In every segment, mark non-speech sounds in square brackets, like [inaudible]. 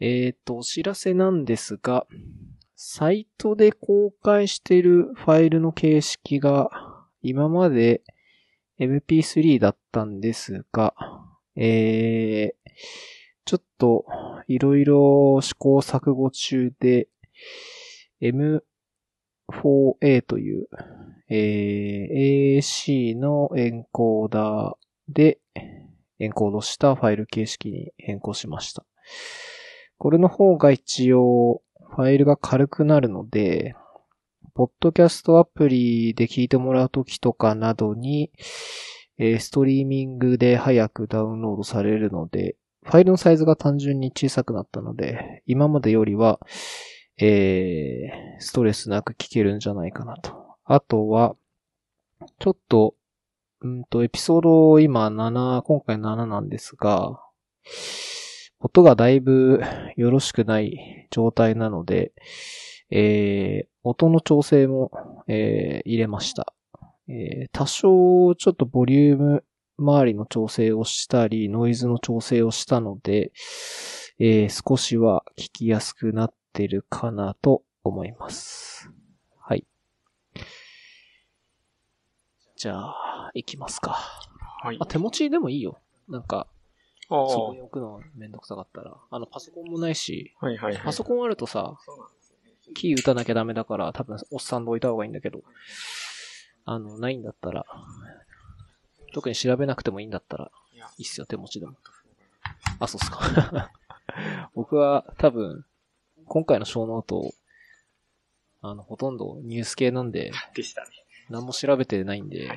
えっ、と、お知らせなんですが、サイトで公開しているファイルの形式が、今まで MP3 だったんですが、えー、ちょっと、いろいろ試行錯誤中で、M4A という、えー、AC のエンコーダーでエンコードしたファイル形式に変更しました。これの方が一応、ファイルが軽くなるので、ポッドキャストアプリで聞いてもらうときとかなどに、ストリーミングで早くダウンロードされるので、ファイルのサイズが単純に小さくなったので、今までよりは、えー、ストレスなく聞けるんじゃないかなと。あとは、ちょっと、うんと、エピソード今7、今回7なんですが、音がだいぶよろしくない状態なので、えー、音の調整も、えー、入れました。えー、多少ちょっとボリューム周りの調整をしたり、ノイズの調整をしたので、えー、少しは聞きやすくなってるかなと思います。はい。じゃあ、行きますか。はい。あ、手持ちでもいいよ。なんか、そこに置くのめんどくさかったら。あの、パソコンもないし、はいはい、はい、パソコンあるとさ、キー打たなきゃダメだから、多分、おっさんで置いた方がいいんだけど、あの、ないんだったら、特に調べなくてもいいんだったら、いいっすよ、手持ちでも。あ、そうっすか。[laughs] 僕は多分、今回の小ノート、あの、ほとんどニュース系なんで、でしたね。何も調べてないんで、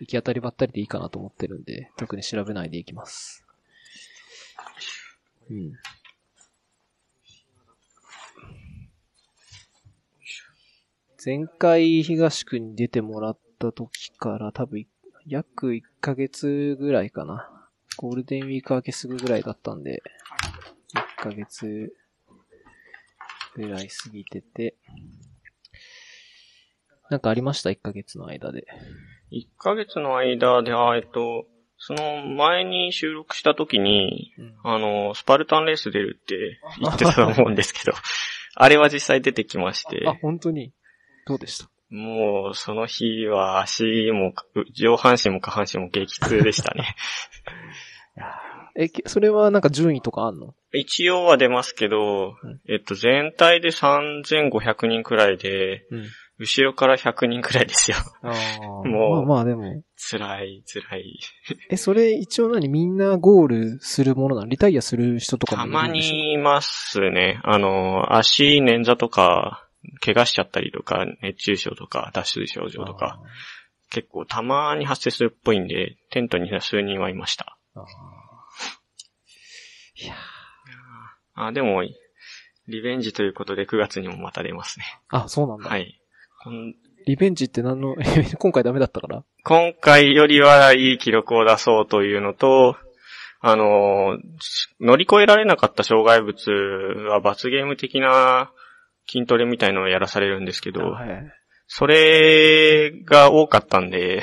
行き当たりばったりでいいかなと思ってるんで、特に調べないでいきます。うん。前回東区に出てもらった時から多分約1ヶ月ぐらいかな。ゴールデンウィーク明けすぐぐらいだったんで、1ヶ月ぐらい過ぎてて、なんかありました ?1 ヶ月の間で。1ヶ月の間で、あえっと、その前に収録した時に、うん、あの、スパルタンレース出るって言ってたと思うんですけど、[laughs] あれは実際出てきまして。あ、本当に？どうでした？もう、その日は足も、上半身も下半身も激痛でしたね。[laughs] え、それはなんか順位とかあんの？一応は出ますけど、うん、えっと、全体で3500人くらいで、うん、後ろから100人くらいですよ。もう、まあまあでも。辛い、辛い。え、それ一応何？みんなゴールするものなの？リタイアする人とかもいるたまにいますね。あの、足、捻挫とか、怪我しちゃったりとか、熱中症とか、脱出症状とか、結構たまに発生するっぽいんで、テントに数人はいました。いやあ、でも、リベンジということで9月にもまた出ますね。あ、そうなんだ。はい。リベンジって何の、[laughs] 今回ダメだったから今回よりはいい記録を出そうというのと、あの、乗り越えられなかった障害物は罰ゲーム的な筋トレみたいのをやらされるんですけど、はい、それが多かったんで、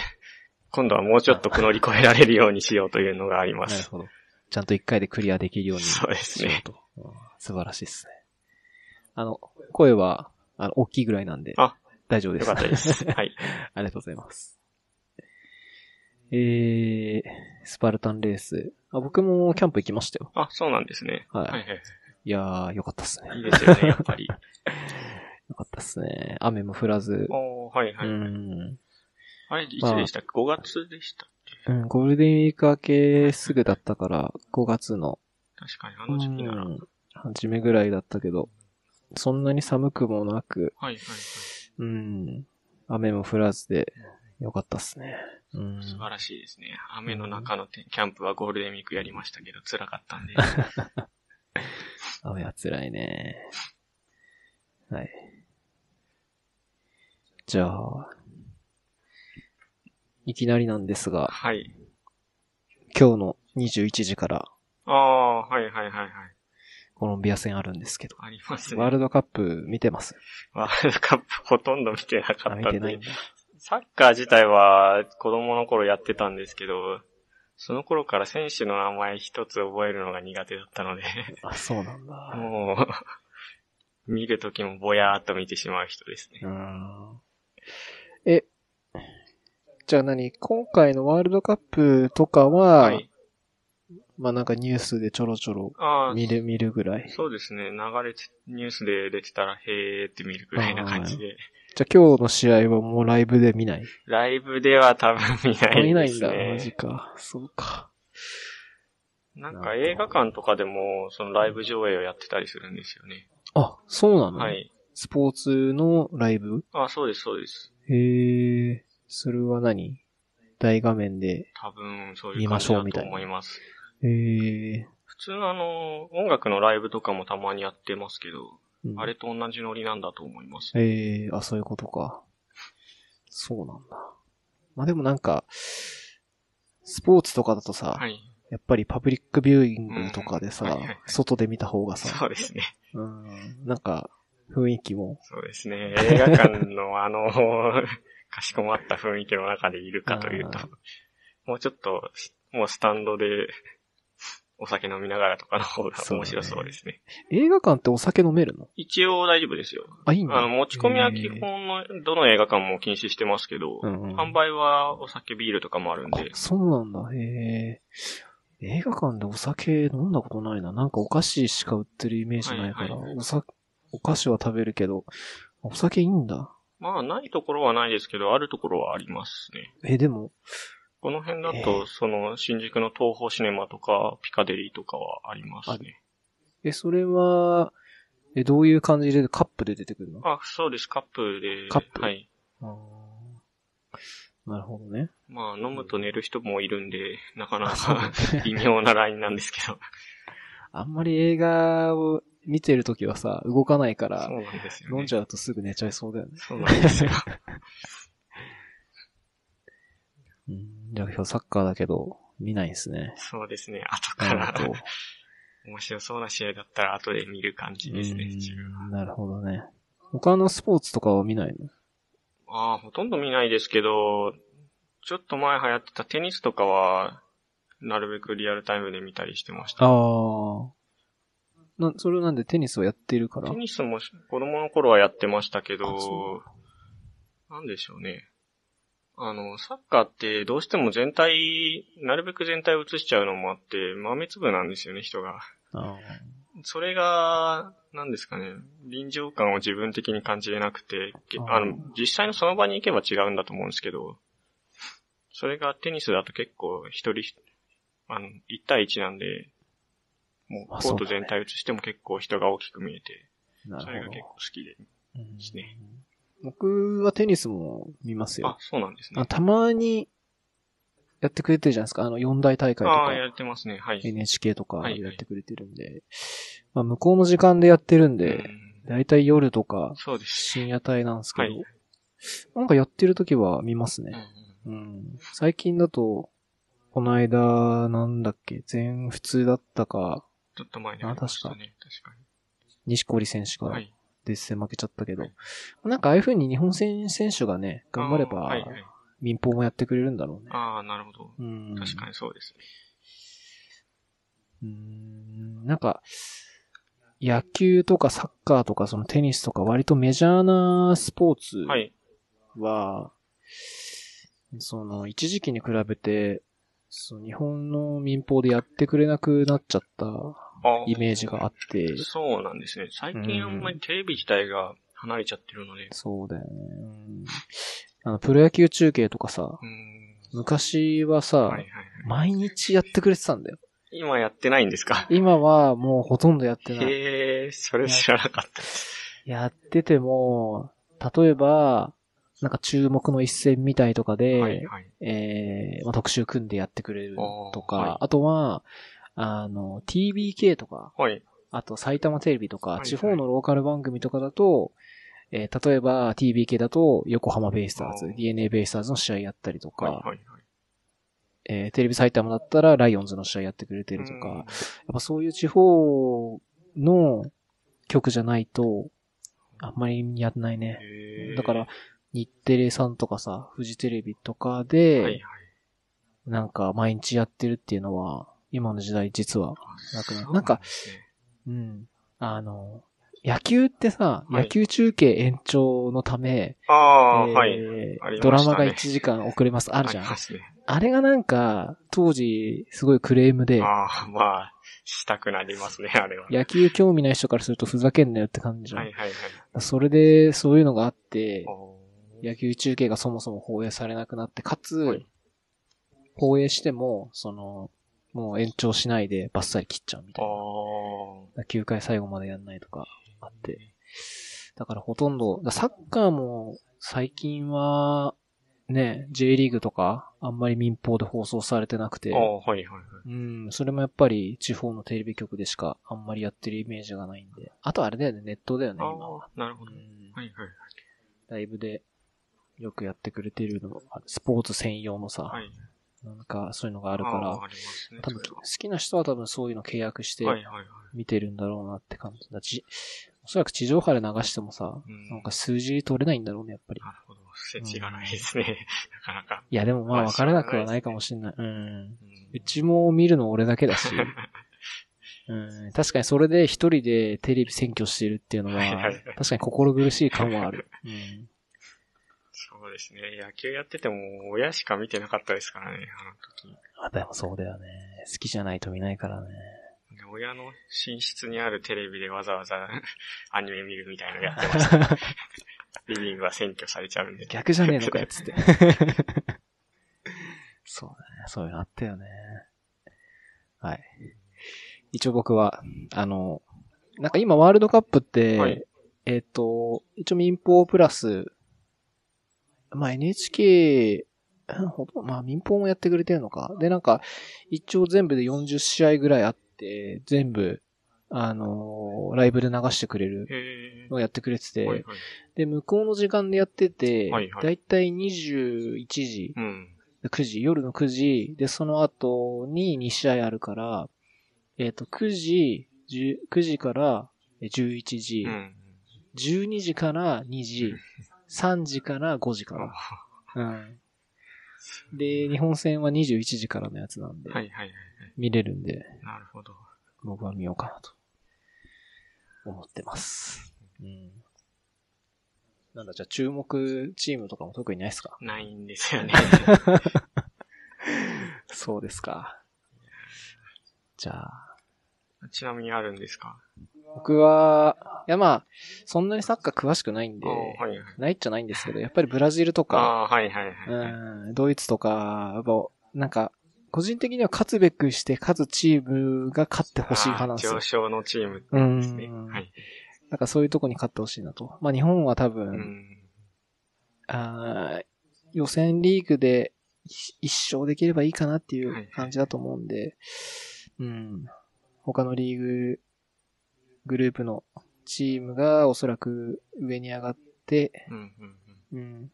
今度はもうちょっと乗り越えられるようにしようというのがあります。なるほど。ちゃんと一回でクリアできるようにそうですね。素晴らしいですね。あの、声は、あの、大きいぐらいなんで。あ、大丈夫です。よかったです。[laughs] はい。ありがとうございます。えー、スパルタンレース。あ、僕もキャンプ行きましたよ。あ、そうなんですね。はい。はいはい、いやー、よかったっすね。いいですよね、やっぱり。[laughs] よかったっすね。雨も降らず。おはいはい、はい。うん。あれ、いつでしたっけ、まあ、?5 月でしたっけ？うん、ゴールデンウィーク明けすぐだったから、5月の。確かに、あの時期なら。うん。初めぐらいだったけど、そんなに寒くもなく。はいはいはい。うん。雨も降らずで、よかったっすね。うん。素晴らしいですね。雨の中のキャンプはゴールデンウィークやりましたけど、辛かったんで。雨は辛いね。はい。じゃあ、いきなりなんですが、はい。今日の21時から、ああ、はいはいはいはい。コロンビア戦あるんですけど。ありますね。ワールドカップ見てます？ワールドカップほとんど見てなかったんで。見てないんだ。サッカー自体は子供の頃やってたんですけど、その頃から選手の名前一つ覚えるのが苦手だったので、あ、そうなんだ。もう、見るときもぼやーっと見てしまう人ですね。うん。え、じゃあ何？今回のワールドカップとかは、はい。まあなんかニュースでちょろちょろああ、見る、見るぐらい。そうですね。流れて、ニュースで出てたら、へーって見るぐらいな感じで。じゃあ今日の試合はもうライブで見ない？ライブでは多分見ない見ないんだ。ですね。マジか。そうか。なんか映画館とかでも、そのライブ上映をやってたりするんですよね。あ、そうなの？はい。スポーツのライブ？あ、そうです、そうです。へえ、それは何？大画面で。多分、そうい見う感じだとましょうみたいな思います。へえ、普通のあの、音楽のライブとかもたまにやってますけど、うんあれと同じノリなんだと思います。へえ、あ、そういうことか。そうなんだ。まあでもなんか、スポーツとかだとさ、はい。やっぱりパブリックビューイングとかでさ、うんはいはいはい外で見た方がさ、そうですね。うん、なんか、雰囲気も、そうですね。映画館のあの、[laughs] かしこまった雰囲気の中でいるかというともうちょっと、もうスタンドで、お酒飲みながらとかの方が面白そうですね。映画館ってお酒飲めるの？一応大丈夫ですよ。あ、いいんだ。あの、持ち込みは基本の、どの映画館も禁止してますけど、うんうん販売はお酒ビールとかもあるんあで、、そうなんだ。へえ。映画館でお酒飲んだことないな。なんかお菓子しか売ってるイメージないから、はいはいおさ、お菓子は食べるけど、お酒いいんだ。まあ、ないところはないですけど、あるところはありますね。え、でも、この辺だへえと、その、新宿の東宝シネマとか、ピカデリーとかはありますね。え、それは、え、どういう感じでカップで出てくるの？あ、そうです、カップで。カップはい。なるほどね。まあ、飲むと寝る人もいるんで、なかなか [laughs] 微妙なラインなんですけど。[laughs] あんまり映画を見てるときはさ、動かないからそう、なんですよね。飲んじゃうとすぐ寝ちゃいそうだよね。そうなんですよ。[laughs] うん、じゃあ今日サッカーだけど、見ないんですね。そうですね。後なからるほど。[laughs] 面白そうな試合だったら後で見る感じですね、うん自分は。なるほどね。他のスポーツとかは見ないの？ああ、ほとんど見ないですけど、ちょっと前流行ってたテニスとかは、なるべくリアルタイムで見たりしてました。ああ。な、それなんでテニスをやってるから？テニスも子供の頃はやってましたけあそど、なんでしょうね。あの、サッカーってどうしても全体、なるべく全体を映しちゃうのもあって、豆粒なんですよね、人が。あそれが、なんですかね、臨場感を自分的に感じれなくて、けあの、実際のその場に行けば違うんだと思うんですけど、それがテニスだと結構一人、あの、1対1なんで、もうあコート全体映しても結構人が大きく見えて、なそれが結構好きで。ですね僕はテニスも見ますよあ。、そうなんですね。あたまにやってくれてるじゃないですか。あの、四大大会とああ、かやってますね。はい。NHK とかはいはいやってくれてるんで、まあ、向こうの時間でやってるんうで、んだいたい夜とかそうです。深夜帯なんですけど、はいなんかやってる時は見ますね。うんうん。最近だと、この間、なんだっけ、全普通だったか、ちょっと前にありましたね。確か西堀選手に。がはい。デッセン負けちゃったけど、はいなんかああいう風に日本選選手がね、頑張れば、はいはい。民放もやってくれるんだろうね。ああ、なるほど。うん。確かにそうですね。うん。なんか、野球とかサッカーとかそのテニスとか割とメジャーなスポーツはい。は、その一時期に比べて、その日本の民放でやってくれなくなっちゃったあイメージがあって、そうなんですね。最近あんまりテレビ自体が離れちゃってるので。そうだよね。うんあの、プロ野球中継とかさ、うん。昔はさ、はいはいはい。毎日やってくれてたんだよ。今やってないんですか？今はもうほとんどやってない。へえ、それ知らなかった。やってても、例えば、なんか注目の一戦みたいとかで、はいはい。えーまあ、特集組んでやってくれるとか、あーはいあとは、あの、TBK とか、はい。あと埼玉テレビとか、はいはい地方のローカル番組とかだと、えー例えば TBK だと横浜ベイスターズあー、DNA ベイスターズの試合やったりとか、はいはいはい。えーテレビ埼玉だったらライオンズの試合やってくれてるとか、うんやっぱそういう地方の曲じゃないと、あんまりやんないね。だから、日テレさんとかさ、フジテレビとかで、はいはい。なんか毎日やってるっていうのは、今の時代実はなくなる。なんか、うん。あの、野球ってさ、はい野球中継延長のため、ああ、えーはい。ねドラマが1時間遅れます、あるじゃん。りますね。あれがなんか、当時、すごいクレームで、ああ、まあ、したくなりますね、[laughs] あれは。野球興味ない人からするとふざけんなよって感じじゃん。はいはいはい。それで、そういうのがあって、お野球中継がそもそも放映されなくなって、かつ、はい放映しても、その、もう延長しないでバッサリ切っちゃうみたいな。あ9回最後までやんないとかあって。だからほとんど、だサッカーも最近は、ね、J リーグとか、あんまり民放で放送されてなくてあ、あ、あ、はいはいはい。うん、それもやっぱり地方のテレビ局でしかあんまりやってるイメージがないんで。あとあれだよね、ネットだよね、あ今は。あ、なるほど。うんはいはいライブでよくやってくれてるのスポーツ専用のさ、はい。なんかそういうのがああるから、ね。多分好きな人は多分そういうの契約して。見てるんだろうなって感じだし、おそらく地上波で流してもさ、うんなんか数字取れないんだろうね、やっぱり。なるほど。設置がないですね。なかなか。いや、でもまあまあ分からなくはないかもしれない。うん。うんうちも見るの俺だけだし、[laughs] うん、確かにそれで一人でテレビ占拠してるっていうのは確かに心苦しい感はある。うん。そうですね。野球やってても親しか見てなかったですからね、あの時。あ、でもそうだよね。好きじゃないと見ないからね。で親の寝室にあるテレビでわざわざ [laughs] アニメ見るみたいなのやってました。[laughs] リビングは占拠されちゃうんで。逆じゃねえのかよ、つって。[laughs] そうだね。そういうのあったよね。はい。一応僕は、あの、なんか今ワールドカップって、はいえっ、と、一応民放プラス、まあ NHK、うんほとんどまあ民放もやってくれてるのか。で、なんか、一応全部で40試合ぐらいあって、全部、あのライブで流してくれる。のをやってくれてて、はいはい。で、向こうの時間でやってて、はいはいだいたい21時、うん。9時、夜の9時、で、その後に2試合あるから、えっ、と、9時、10 9時からえ11時、うん。12時から2時、[laughs] 3時から5時かあら。うん。で、日本戦は21時からのやつなんで、はいはいはい見れるんで、はい。なるほど。僕は見ようかなと、思ってます。うん。なんだ、じゃあ注目チームとかも特にないですか？ないんですよね。[laughs] そうですか。じゃあ、ちなみにあるんですか？僕は、いやまあ、そんなにサッカー詳しくないんであ、はいはい。ないっちゃないんですけど、やっぱりブラジルとあか、あ、はいはいはい。うん、ドイツとか、やっぱ、なんか、個人的には勝つべくして勝つチームが勝ってほしい派なんですよ上。昇のチームうんですね。はい。なんかそういうとこに勝ってほしいなと。まあ日本は多う分、ん。あー予選リーグで一一勝できればいいかなっていはいう感じだと思うんで、うん。他のリーグ、グループのチームがおそらく上に上がって、うんうんうん。うん。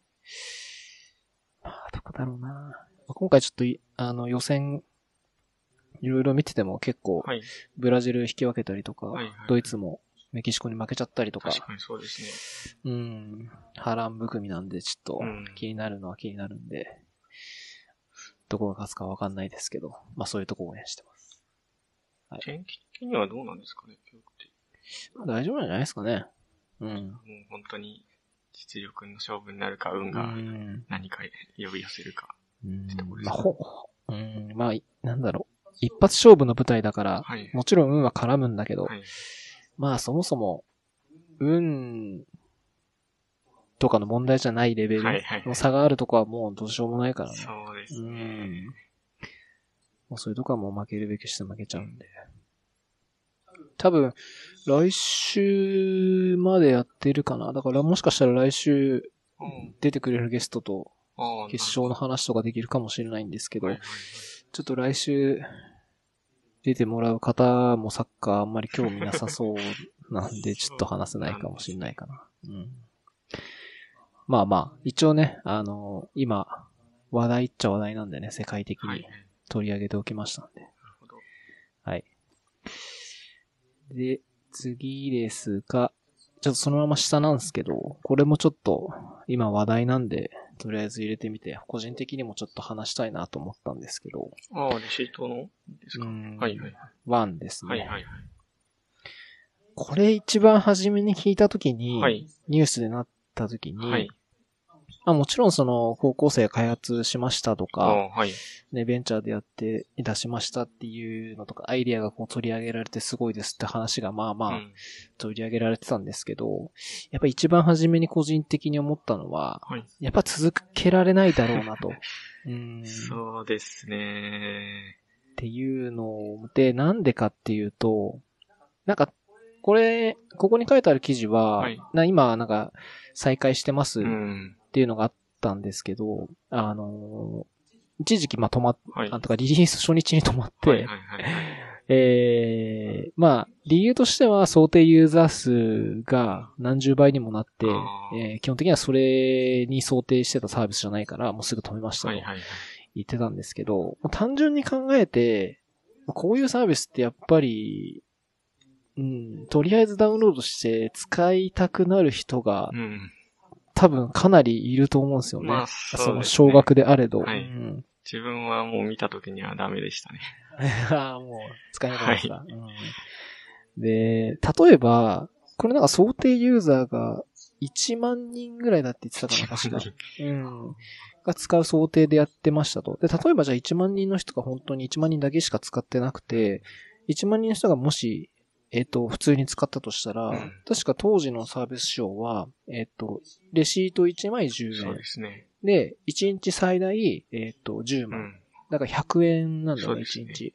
まあ、どこだろうな。今回ちょっとい、あの、予選、いろいろ見てても結構、はい。ブラジル引き分けたりとか、はいはいドイツもメキシコに負けちゃったりとか、確かにそうですね。うん、波乱含みなんで、ちょっとうん気になるのは気になるんで、どこが勝つかわかんないですけど、まあそういうとこを応援してます。天気的にはどうなんですかね、今日って。まあ大丈夫なんじゃないですかね。うん。もう本当に実力の勝負になるか、運うがん。何か呼び寄せるか。うんてとこですまあ、ほ、うん、まあ、いなんだろう。一発勝負の舞台だから、はい。もちろん運は絡むんだけど、はい。まあそもそも、運とかの問題じゃないレベルの差があるとこはもうどうしようもないからね。そうですうね。ん。もうそういうとこはもう負けるべきして負けちゃうんで。多分、来週までやってるかな。だからもしかしたら来週うん出てくれるゲストと決勝の話とかできるかもしれないんですけど、ちょっと来週出てもらう方もサッカーあんまり興味なさそうなんで、[laughs] ちょっと話せないかもしれないかな。うん。まあまあ、一応ね、あの今、話題っちゃ話題なんでね、世界的はい。になる取り上げておきましたんで。ほど。はい。で、次ですが、ちょっとそのまま下なんですけど、これもちょっと今話題なんで、とりあえず入れてみて、個人的にもちょっと話したいなと思ったんですけど。ああ、レシートのですか？うんはいはい。ワンですね。はいはいはい。これ一番初めに聞いたときに、はい。ニュースでなったときに、はい。まあもちろんその高校生が開発しましたとあか、あはい。ね、ベンチャーでやって出しましたっていうのとか、アイディアがこう取り上げられてすごいですって話がまあまあうん取り上げられてたんですけど、やっぱ一番初めに個人的に思ったのは、はい。やっぱ続けられないだろうなと。[laughs] うんそうですね。っていうので、なんでかっていうと、なんか、これ、ここに書いてある記事は、はいな今、なんか、再開してますっうん。ていうのがあったんですけど、あのー一時期、まあ、止まっ、はい。なんとかリリース初日に止まって、はいはいはい。えー、まあ、理由としては想定ユーザー数が何十倍にもなってえー基本的にはそれに想定してたサービスじゃないから、もうすぐ止めましたとはいはいはい。言ってたんですけど、もう単純に考えて、こういうサービスってやっぱり、うん、とりあえずダウンロードして使いたくなる人がうん。多分かなりいると思うんですよね。まあ、そうそのですね少額であれど。はいうん自分はもう見た時にはダメでしたね。[laughs] ああ、もう、使えなくなりました、うん。で、例えば、これなんか想定ユーザーが1万人ぐらいだって言ってたかな、確か。うん。が使う想定でやってましたと。で、例えばじゃあ1万人の人が本当に1万人だけしか使ってなくて、1万人の人がもし、えっ、と、普通に使ったとしたら、うん確か当時のサービス賞は、えっ、と、レシート1枚10そう円で。すね。で、1日最大、えっ、と、10万。うん。だから100円なんだよね、1そうですね日。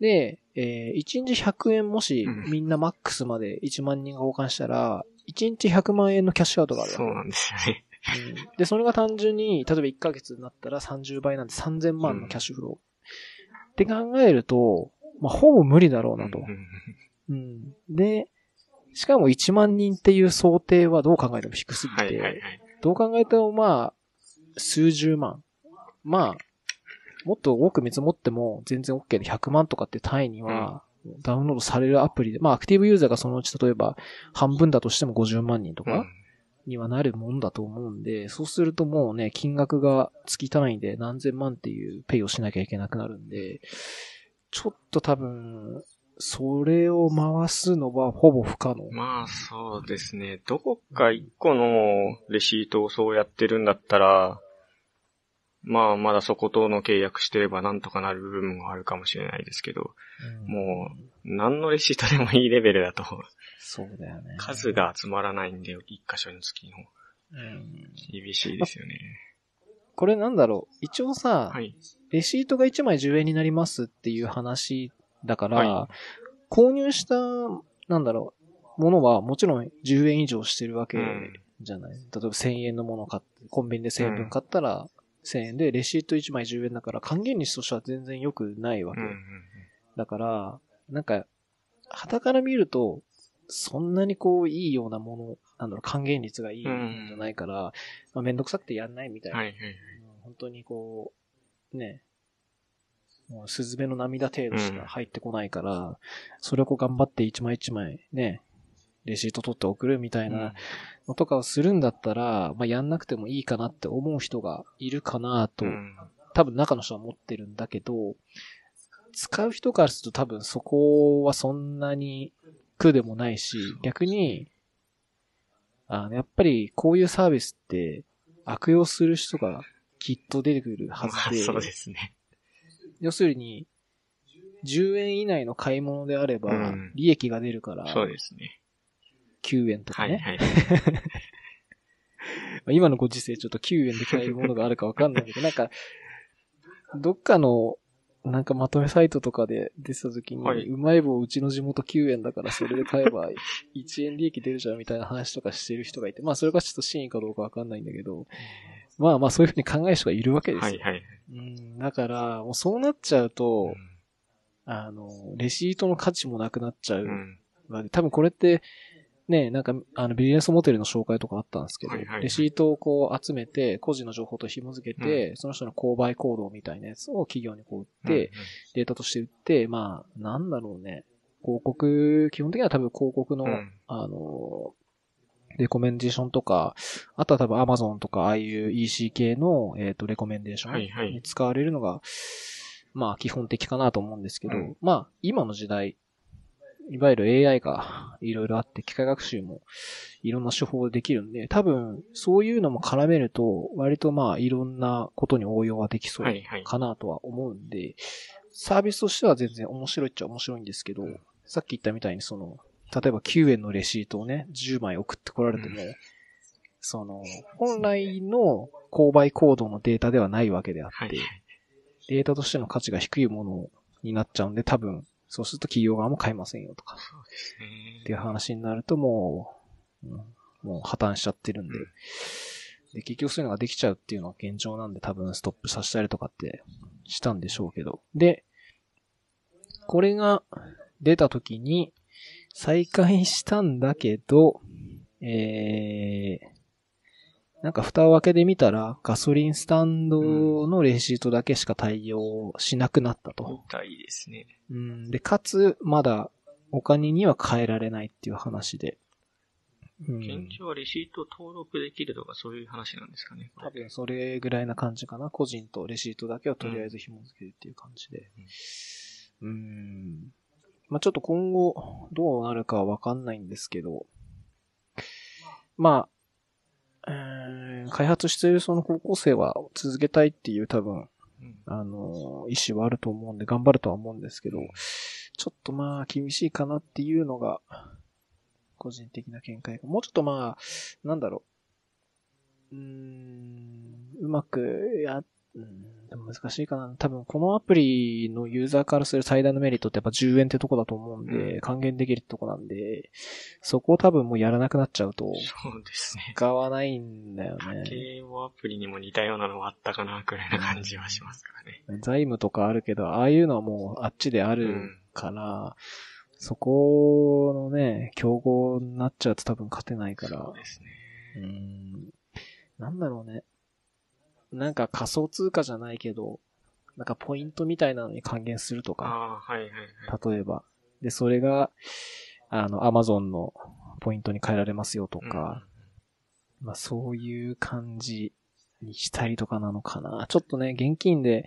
で、えー、1日100円もしうんみんなマックスまで1万人が交換したら、1日100万円のキャッシュアウトがあるそうなんですよね。うんで、それが単純に、例えば1ヶ月になったら30倍なんで3000万のキャッシュフロー。って考えると、まあ、ほぼ無理だろうなとうん。で、しかも1万人っていう想定はどう考えても低すぎて、はいはいはい。どう考えてもまあ、数十万。まあ、もっと多く見積もっても全然 OK で100万とかって単位には、ダウンロードされるアプリで、まあ、アクティブユーザーがそのうち例えば半分だとしても50万人とかうんにはなるもんだと思うんで、そうするともうね、金額が月単位で何千万っていうペイをしなきゃいけなくなるんで、ちょっと多分、それを回すのはほぼ不可能。まあ、そうですね。どこか一個のレシートをそうやってるんだったら、まあ、まだそことの契約してればなんとかなる部分もあるかもしれないですけど、うんもう、何のレシートでもいいレベルだと、そうだよね。数が集まらないんで、一箇所につきの。うん厳しいですよね。これなんだろう。一応さ、はい。レシートが1枚10円になりますっていう話だから、は購入した、なんだろう、ものはもちろん10円以上してるわけうんじゃない。例えば1000円のものを買って、コンビニで1000円分買ったら1000円で、レシート1枚10円だから還元率としては全然良くないわけ。うんうんだから、なんか、旗から見ると、そんなにこう、いいようなもの、なんだろう、還元率がいいんじゃないから、まあ、めんどくさくてやんないみたいな。はいはいはい。うん本当にこう、ね、もう、スズメの涙程度しか入ってこないから、それをこう頑張って一枚一枚ね、レシート取って送るみたいなのとかをするんだったら、まあ、やんなくてもいいかなって思う人がいるかなと、うん。多分中の人は思ってるんだけど、使う人からすると多分そこはそんなに苦でもないし、逆に、あの、やっぱりこういうサービスって悪用する人がきっと出てくるはまあ、ずで、そうですね。要するに、10円以内の買い物であればうん、利益が出るから、そうですね。9円とかね。はいはい。ま [laughs] あ今のご時世ちょっと9円で買えるものがあるかわかんないけど、なんか、どっかの、なんかまとめサイトとかで出てた時に、はいうまい棒うちの地元9円だからそれで買えば1円利益出るじゃんみたいな話とかしてる人がいて、まあそれがちょっと真意かどうかわかんないんだけど、まあまあそういうふうに考える人がいるわけですよ。はいはい。うん、だから、もうそうなっちゃうと、あの、レシートの価値もなくなっちゃううん。多分これって、ね、なんか、あの、ビジネスモデルの紹介とかあったんですけど、はいはいはいレシートをこう集めて、個人の情報と紐付けて、その人の購買行動みたいなやつを企業にこう売って、データとして売って、まあ、なんだろうね。広告、基本的には多分広告の、うん、うん。あの、レコメンデーションとか、あとは多分 Amazon とかああいう EC 系の、えっ、と、レコメンデーショはいはい。ンに使われるのが、まあ基本的かなと思うんですけど、うん。まあ今の時代、いわゆる AI がいろいろあって、機械学習もいろんな手法でできるんで、多分そういうのも絡めると、割とまあいろんなことに応用はできそうはいはい。かなとは思うんで、サービスとしては全然面白いっちゃ面白いんですけど、さっき言ったみたいにその、例えば9円のレシートをね、10枚送ってこられても、うその、本来の購買行動のデータではないわけであって、はいはい。データとしての価値が低いものになっちゃうんで、多分、そうすると企業側も買いませんよとか。っていう話になるともう、うんもう破綻しちゃってるんで、で、結局そういうのができちゃうっていうのは現状なんで多分ストップさせたりとかってしたんでしょうけど。で、これが出た時に再開したんだけど、えー、なんか蓋を開けてみたらガソリンスタンドのレシートだけしか対応しなくなったと。みたいですね。うん、で、かつ、まだお金には変えられないっていう話で。うん現状はレシート登録できるとかそういう話なんですかね。多分それぐらいな感じかな。個人とレシートだけをとりあえず紐付けるっていう感じで。うん。まあちょっと今後どうなるかはわかんないんですけど、まあ、うーん開発しているその高校生は続けたいっていう多分、うんあの、意思はあると思うんで頑張るとは思うんですけど、ちょっとまあ厳しいかなっていうのが、個人的な見解が。もうちょっとまあ、なんだろう。うーん、うまくや、うん、でも難しいかな。多分このアプリのユーザーからする最大のメリットってやっぱ10円ってとこだと思うんで、う還元できるとこなんで、そこを多分もうやらなくなっちゃうと、そうですね。使わないんだよね。家計簿アプリにも似たようなのがあったかな、くらいな感じはしますからね。財務とかあるけど、ああいうのはもうあっちであるうん。から、そこのね、競合になっちゃうと多分勝てないからそう、ですね。うーん、なんだろうね。なんか仮想通貨じゃないけど、なんかポイントみたいなのに還元するとか、ああ、はいはいはい。例えば。で、それが、あの、アマゾンのポイントに変えられますよとか、まあそういう感じにしたりとかなのかな。ちょっとね、現金で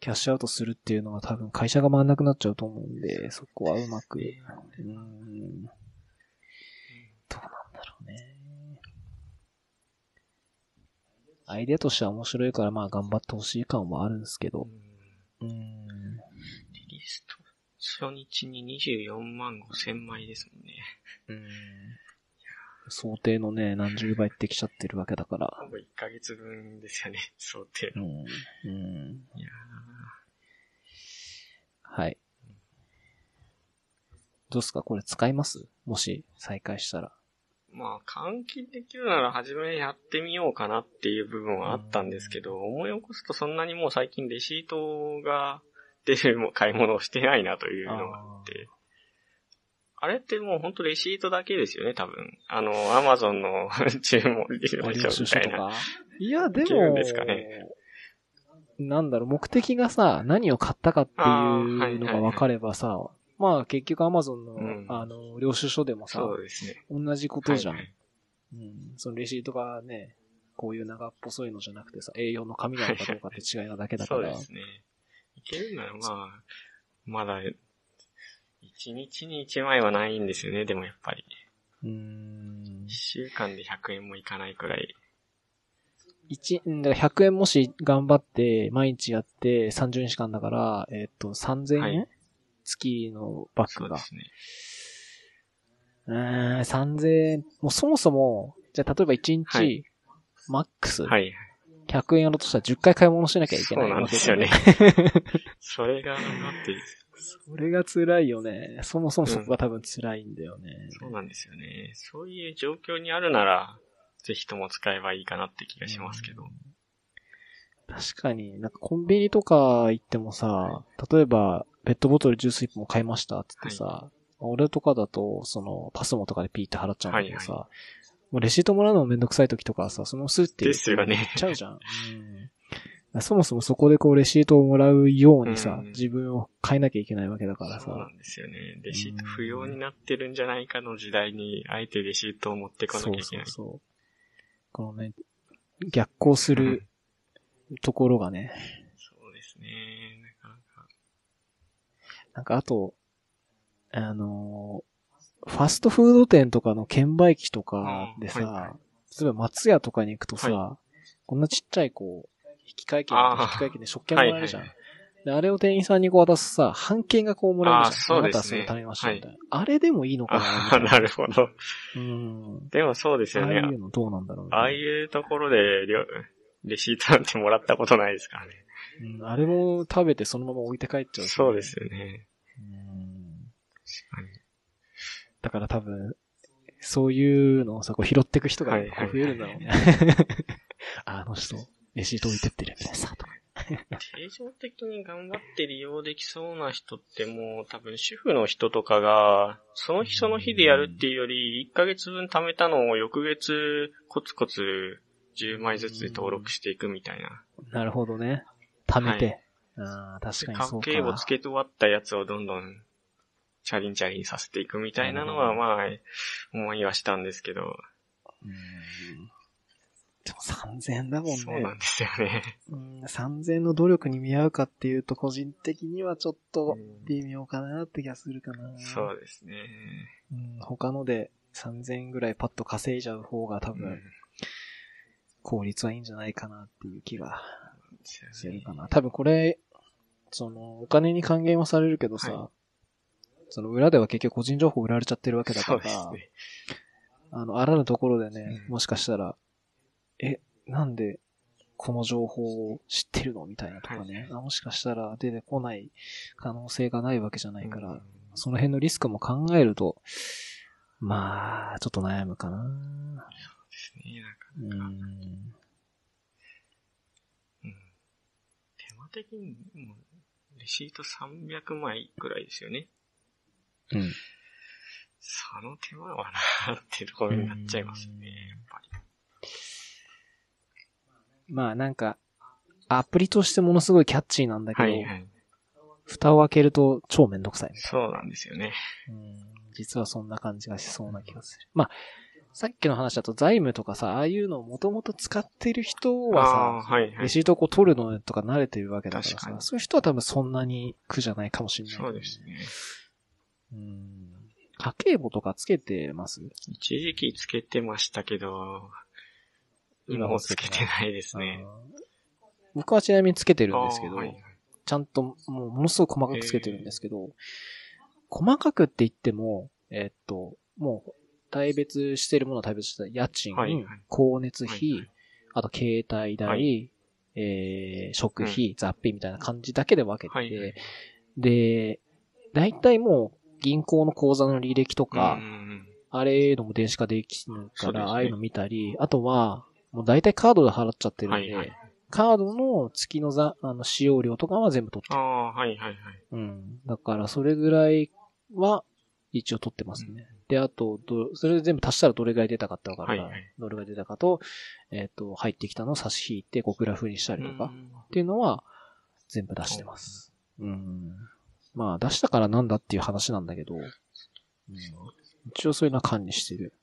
キャッシュアウトするっていうのは多分会社が回んなくなっちゃうと思うんで、そこはうまく、うーん、どうなんだろうね。アイデアとしては面白いからまあ頑張ってほしい感はあるんですけど、うんリリースと初日に24万5千枚ですもんね。うん想定のね、何十倍ってきちゃってるわけだから。ほぼ1ヶ月分ですよね、想定の。うん。うん。いやはい。どうっすか？これ使います？もし再開したら。ーまあ、換金できるなら初めやってみようかなっていう部分はあったんですけど、思い起こすとそんなにもう最近レシートが出る買い物をしてないなというのがあって。あれってもうほんとレシートだけですよね、多分。あの、アマゾンの注文履領歴書収みたいな。[laughs] いや、でも、ですかねなんだろう、目的がさ、何を買ったかっていいうのが分かればさ、まあ結局 Amazon の、うんあの、領収書でもさ、そうですね。同じことじゃん、はいはいうん。そのレシートがね、こういう長っぽそいのじゃなくてさ、A4 の紙なのかどうかって違いなだけだから。そうですね。いけるならまあ、まだ、1日に1枚はないんですよね、でもやっぱり。うーん1。週間で100円もいかないくらい。一、んだから100円もし頑張って、毎日やって30日間だから、えっ、と、3000円、はい月のバッグが。そうですね。うーん、3000円。もうそもそも、じゃあ例えば1日、はいマックス、はい。100円やろうとしたら10回買い物しなきゃいけないそうなんですよね。[laughs] それが、だって、それが辛いよね。そもそもそこが多分辛いんだよね。そうなんですよね。そういう状況にあるなら、ぜひとも使えばいいかなって気がしますけど。確かに、なんかコンビニとか行ってもさ、例えば、ペットボトルジュース1本買いましたって言ってさ、俺とかだと、その、パスモとかでピーって払っちゃうんだけどさ、はもうレシートもらうのもめんどくさい時とかはさ、そのスーって言っちゃうじゃん。うんそもそもそこでこうレシートをもらうようにさ、うん自分を変えなきゃいけないわけだからさそう。なんですよね。レシート不要になってるんじゃないかの時代に、あえてレシートを持ってこなきゃいけない。そうそうそう。このね、逆行するところがね、そうですね。なかなか。なんかあと、あのーファストフード店とかの券売機とかでさ、うんはいはい例えば松屋とかに行くとさ、はこんなちっちゃいこう、引換券、あー引換券で食券もらえるじゃん。はいはいで、あれを店員さんにこう渡すさ、半券がこうもらえるじゃん。あーそうですねあなたれ食べましたみたいな。あれでもいいのかなみあな。なるほど。うん。でもそうですあよね。あいうのどうなんだろうねああいうところでレシートなんてもらったことないですからね。うん、あれも食べてそのまま置いて帰っちゃう、そうですよね。うん。確かに。だから多分、そういうのをさ、こう拾っていく人が増えるんだろうね。[laughs] あの人、レシート置いてってるみたいなさ、とか。定常的に頑張って利用できそうな人ってもう多分主婦の人とかが、その日その日でやるっていうより、1ヶ月分貯めたのを翌月コツコツ10枚ずつで登録していくみたいな。なるほどね。貯めて。ああ、確かにそうか。家計簿つけて終わったやつをどんどんチャリンチャリンさせていくみたいなのはまあ、思いはしたんですけど、うんでも3000円だもんね。そうなんですよね。うん、3000円の努力に見合うかっていうと、個人的にはちょっとうん微妙かなって気がするかな。そうですね。うん、他ので3000円ぐらいパッと稼いじゃう方が多うん分、効率はいいんじゃないかなっていう気がでするかな。多分これ、その、お金に還元はされるけどさ、はその裏では結局個人情報売られちゃってるわけだから、ね。あの、あらぬところでね、うんもしかしたら、え、なんでこの情報を知ってるのみたいなとかね、あもしかしたら出てこない可能性がないわけじゃないから、うんその辺のリスクも考えると、まあ、ちょっと悩むかな。ですね。なんかうん。うん手間的に、もう、レシート300枚くらいですよね。うん。その手間はなっていうところになっちゃいますね、やっぱり。まあなんか、アプリとしてものすごいキャッチーなんだけど、はいはい。蓋を開けると超めんどくさいそうなんですよね。な。うん。実はそんな感じがしそうな気がする。まあ、さっきの話だと財務とかさ、ああいうのをもともと使ってる人はさ、はいはい。レシートをこう取るのとか慣れてるわけだからさ、そういう人は多分そんなに苦じゃないかもしれないそうですね。うん。家計簿とかつけてます？一時期つけてましたけど、今もつけてないですね。僕はちなみにつけてるんですけど、はいはいちゃんともうものすごく細かくつけてるんですけど、細かくって言っても、えっと、もう、対別してるものは対別した家賃、はいはい光熱費、はいはいあと携帯代、はいえー食費、雑費みたいな感じだけで分けて、はいはいで、大体もう銀行の口座の履歴とか、うんうんあれのも電子化できるから、ねああいうの見たり、あとは、もう大体カードで払っちゃってるんで、はいはい。カードの月のざあの使用料とかは全部取ってああ、はいはいはい。うん。だから、それぐらいは、一応取ってますね。で、あと、ど、それで全部足したらどれぐらい出たかってわかるから、はいはいどれぐらい出たかと、えっ、と、入ってきたのを差し引いて、こうグラフにしたりとか、うんっていうのは、全部出してます。うん。まあ、出したからなんだっていう話なんだけど、うん、一応そういうのは管理してる。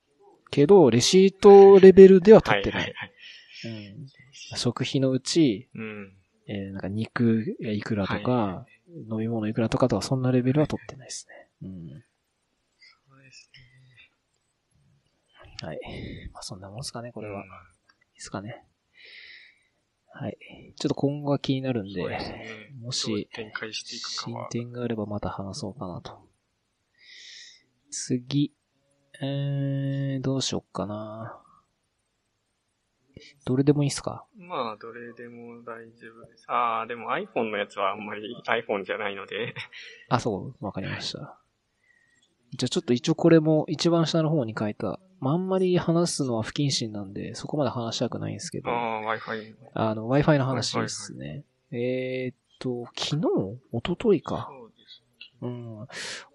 けど、レシートレベルでは取ってない。はいはいはい。うん、食費のうち、うん。えーなんか肉がいくらとか、は飲み物いくらとかとか、そんなレベルは取ってないですね。うん。そうですはい。まあそんなもんすかね、こね。れは。いうんいですかね。はい。ちょっと今後が気になるんで、ですね。もし進は。展があればまた話そうかなと。次。えー、どうしよっかな。どれでもいいっすか？まあ、どれでも大丈夫です。ああ、でも iPhone のやつはあんまり iPhone じゃないので。あ、そう、わかりました。じゃあちょっと一応これも一番下の方に書いた、まあ、あんまり話すのは不謹慎なんで、そこまで話したくないんですけど、ああ、Wi-Fi。あの、Wi-Fi の話ですね。えーっと、昨日？一昨日か。そうん。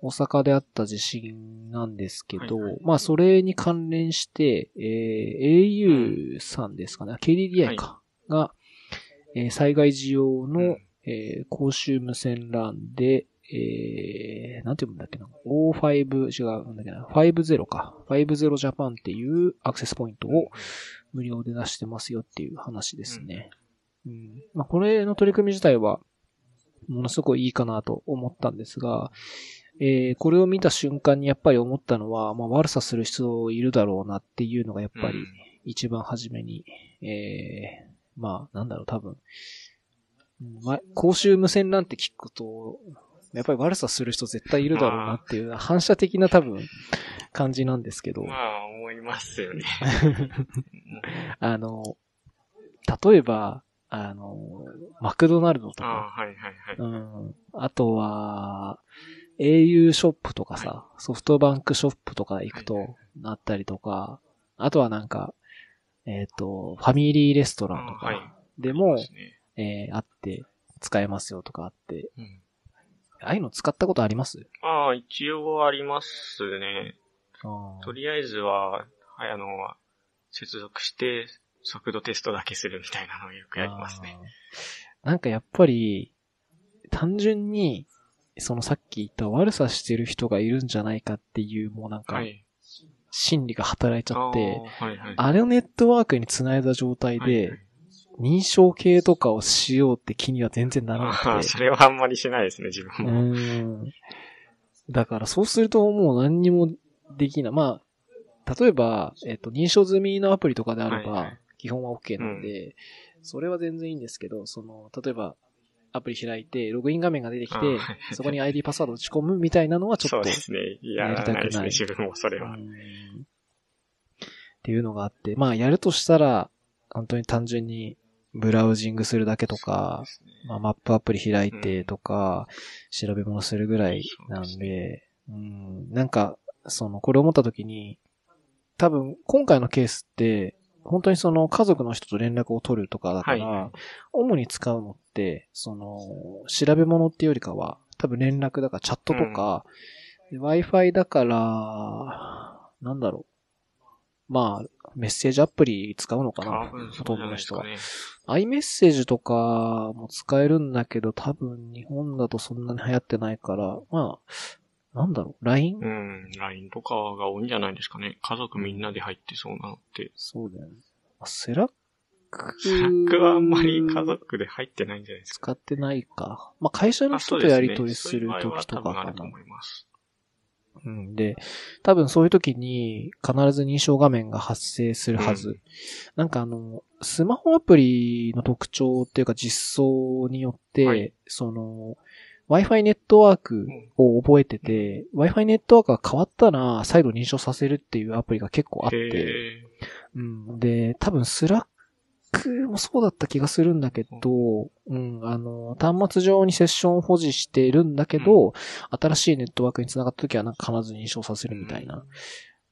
大阪であった地震なんですけど、はいはい。まあそれに関連して、えー au さんですかね、KDDI か、が、えー災害時用の、うん。えー公衆無線 LAN で、えー、なんて読むんだっけな。O5、違う、なんだっけな。50か。50ジャパンっていうアクセスポイントを無料で出してますよっていう話ですね。うん。まあ、これの取り組み自体は、ものすごくいいかなと思ったんですが、えー、これを見た瞬間にやっぱり思ったのは、まあ、悪さする人いるだろうなっていうのがやっぱりうん一番初めに、えー、まあ、なんだろう、多分。うんま、公衆無線なんて聞くと、やっぱり悪さする人絶対いるだろうなっていう、反射的な多分、感じなんですけど、まあ、思いますよね。[laughs] あの、例えば、あの、マクドナルドとああ、か、はいはいはい。うん、あとは、au ショップとかさ、ソフトバンクショップとか行くはいと、なったりとか、あとはなんか、えっ、と、ファミリーレストランとか、でも、そうですね。えーあって、使えますよとかあって、うんああいうの使ったことあります？ああ、一応ありますね。あとりあえずは、はい、あの、接続して、速度テストだけするみたいなのをよくやりますね。なんかやっぱり、単純に、そのさっき言った悪さしてる人がいるんじゃないかっていう、もうなんかは、い。心理が働いちゃって、ああはいはい。あれをネットワークに繋いだ状態で認証系とかをしようって気には全然ならなくて。[laughs] それはあんまりしないですね、自う分も。ーん。だからそうするともう何にもできない。まあ、例えば、えっと、認証済みのアプリとかであればはいはい、基本は OK なんで、それは全然いいんですけど、その、例えば、アプリ開いて、ログイン画面が出てきてそこに ID パスワード打ち込むみたいなのはちょっとそうで、すね。やらないですね、自分もそれは。うんっていうのがあって、まあやるとしたら、本当に単純にブラウジングするだけとか、まあ、マップアプリ開いてとか、調べ物するぐらいなんで、うん、なんか、その、これ思った時に、多分、今回のケースって、本当にその家族の人と連絡を取るとかだから、主に使うのって、その、調べ物っていうよりかは、多分連絡だからチャットとか、で Wi-Fi だから、なんだろう。まあ、メッセージアプリ使うのかなほとんどの人は。かね。iMessage とかも使えるんだけど、多分日本だとそんなに流行ってないから、まあ、なんだろう、LINE? うん、LINE とかが多いんじゃないですかね。家族みんなで入ってそうなのって。そうだよね。あスラックスラックはあんまり家族で入ってないんじゃないですか。使ってないか。まあ会社のあ人とやり取りするそういう場合はときと多分あるとかかな。思います。うん。で、多分そういう時に必ず認証画面が発生するはず。うんなんかあの、スマホアプリの特徴っていうか実装によって、はいその、Wi-Fi ネットワークを覚えてて、Wi-Fi ネットワークが変わったら再度認証させるっていうアプリが結構あって、へうん。で、多分スラックもそうだった気がするんだけど、うん、あの、端末上にセッションを保持してるんだけど、新しいネットワークに繋がった時はなんか必ず認証させるみたいな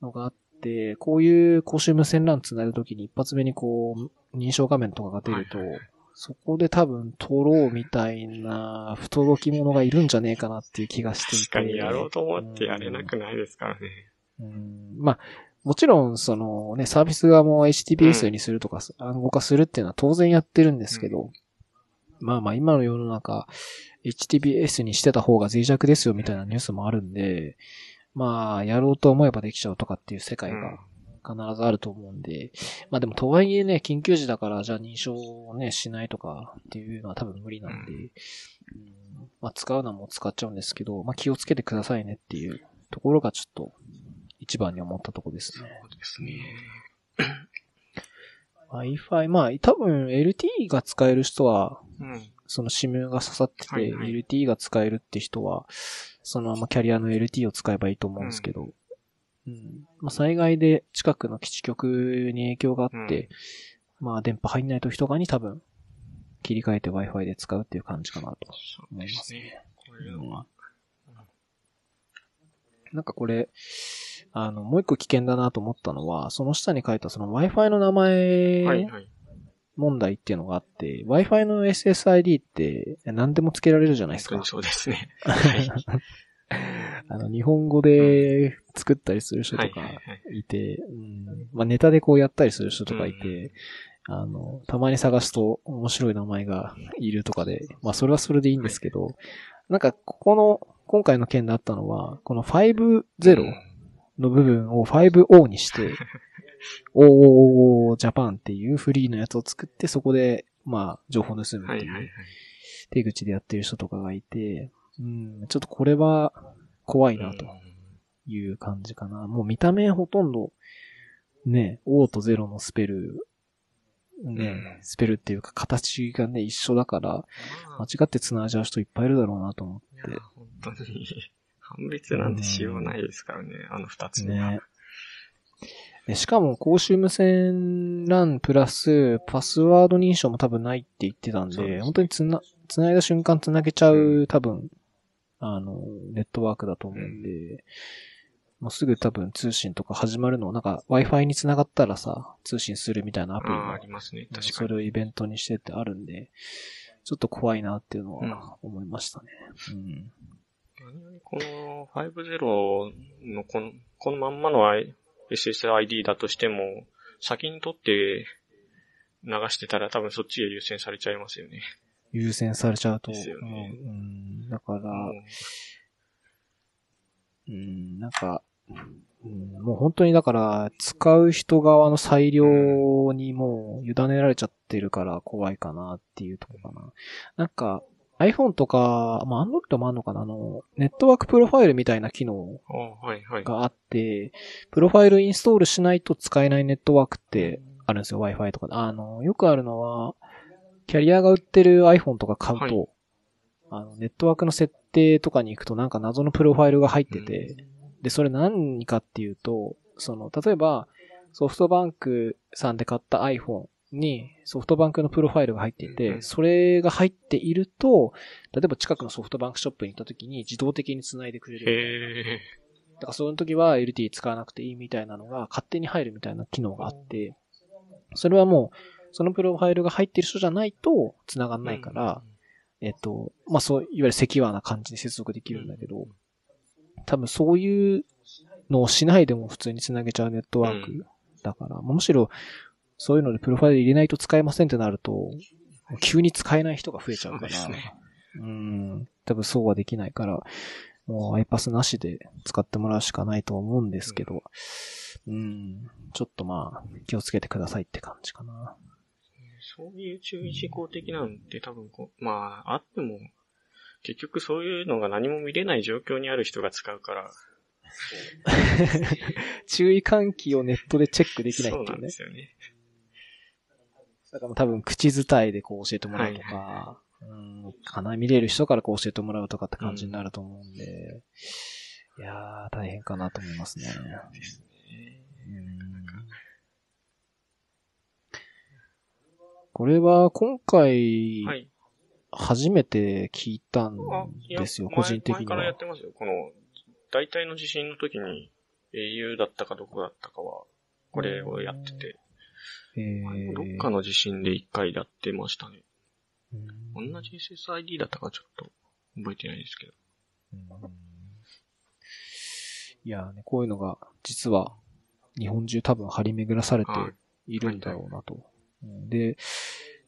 のがあって、こういう公衆無線 LAN 繋いだ時に一発目にこう、認証画面とかが出るとはいはいはい、そこで多分取ろうみたいな不届き者がいるんじゃねえかなっていう気がしていて。確かにやろうと思ってやれなくないですからね。うん。まあ、もちろん、そのね、サービス側も HTTPS にするとか、暗号化するっていうのは当然やってるんですけど、まあまあ今の世の中、HTTPS にしてた方が脆弱ですよみたいなニュースもあるんで、まあ、やろうと思えばできちゃうとかっていう世界が必ずあると思うんで、まあでもとはいえね、緊急時だからじゃあ認証をね、しないとかっていうのは多分無理なんで、うん。まあ使うのはもう使っちゃうんですけど、まあ気をつけてくださいねっていうところがちょっと一番に思ったとこですね。そうですね。Wi-Fi、まあ多分 LTE が使える人は、うん。その SIM が刺さってて、はいはい LTE が使えるって人は、そのままキャリアの LTE を使えばいいと思うんですけど、うんまあ、災害で近くの基地局に影響があって、まあ電波入んない時とかに多分切り替えて Wi-Fi で使うっていう感じかなとそう思いでますすね。。こういうのは。なんかこれ、あの、もう一個危険だなと思ったのは、その下に書いたその Wi-Fi の名前はいはい。問題っていうのがあって、Wi-Fi の SSID って何でもつけられるじゃないですか。そうですね。はい。あの、日本語で作ったりする人とかはいはいはいいて、うんまあネタでこうやったりする人とかいて、あの、たまに探すと面白い名前がいるとかで、まあそれはそれでいいんですけど、なんかここの、今回の件であったのは、この50の部分を 5O にして、[laughs] OOO ジャパンっていうフリーのやつを作って、そこで、まあ、情報を盗むっていう手口でやってる人とかがいて、うん、ちょっとこれは怖いなという感じかな。もう見た目ほとんど、ね、O と0のスペル、ね、スペルっていうか形がね、一緒だから、間違って繋いじゃう人いっぱいいるだろうなと思いや、本当に、判別なんてしようがないですからね、あの二つには。ね。でしかも、公衆無線 LAN プラス、パスワード認証も多分ないって言ってたんで、そうです本当につな、つないだ瞬間つなげちゃう、多分、あの、ネットワークだと思うんで、もうすぐ多分通信とか始まるのを、なんか Wi-Fi に繋がったらさ、通信するみたいなアプリああ、もありますね、確かそに。れをイベントにしてってあるんで、ちょっと怖いなっていうのは思いましたね。うん。何々この50のこの、このまんまの SSID だとしても、先に取って流してたら多分そっちが優先されちゃいますよね。優先されちゃうとですよね思う。うん。だから、うんうん、なんか、うん、もう本当にだから、使う人側の裁量にもう委ねられちゃってるから怖いかなっていうところかな。なんか、iPhone とか、まあ Android もあんのかな？あの、ネットワークプロファイルみたいな機能。があって、プロファイルインストールしないと使えないネットワークってあるんですよ、Wi-Fi とかで。あの、よくあるのは、キャリアが売ってる iPhone とか買うと、はいあの、ネットワークの設定とかに行くとなんか謎のプロファイルが入ってて、で、それ何かっていうと、その、例えば、ソフトバンクさんで買った iPhone にソフトバンクのプロファイルが入っていて、うんそれが入っていると、例えば近くのソフトバンクショップに行った時に自動的に繋いでくれる。だからその時は LTE 使わなくていいみたいなのが勝手に入るみたいな機能があって、それはもう、そのプロファイルが入ってる人じゃないと繋がんないから、えっと、まあそう、いわゆるセキュアな感じに接続できるんだけど、多分そういうのをしないでも普通に繋げちゃうネットワークだから、まあむしろそういうのでプロファイル入れないと使えませんってなると、急に使えない人が増えちゃうから、そうですね。うん、多分そうはできないから、もう iPass なしで使ってもらうしかないと思うんですけど、うん、ちょっとまあ気をつけてくださいって感じかな。そういう注意事項的なんて多分こう、まあ、あっても、結局そういうのが何も見れない状況にある人が使うから、[laughs] 注意喚起をネットでチェックできないっていうね。そうなんで。すよね。だから多分口伝えでこう教えてもらうとか、はうん、かな見れる人からこう教えてもらうとかって感じになると思うんで、いやー、大変かなと思いますね。うんこれは今回、はい。初めて聞いたんですよ、前個人的に前からやっは。てますよ。この、大体の地震の時に au だったかどこだったかは、これをやってて、えどっかの地震で一回やってましたね。うん。同じ SSID だったかちょっと覚えてないですけど。いやーね、こういうのが、実は、日本中多分張り巡らされてはい。いるんだろうなと。うん。で、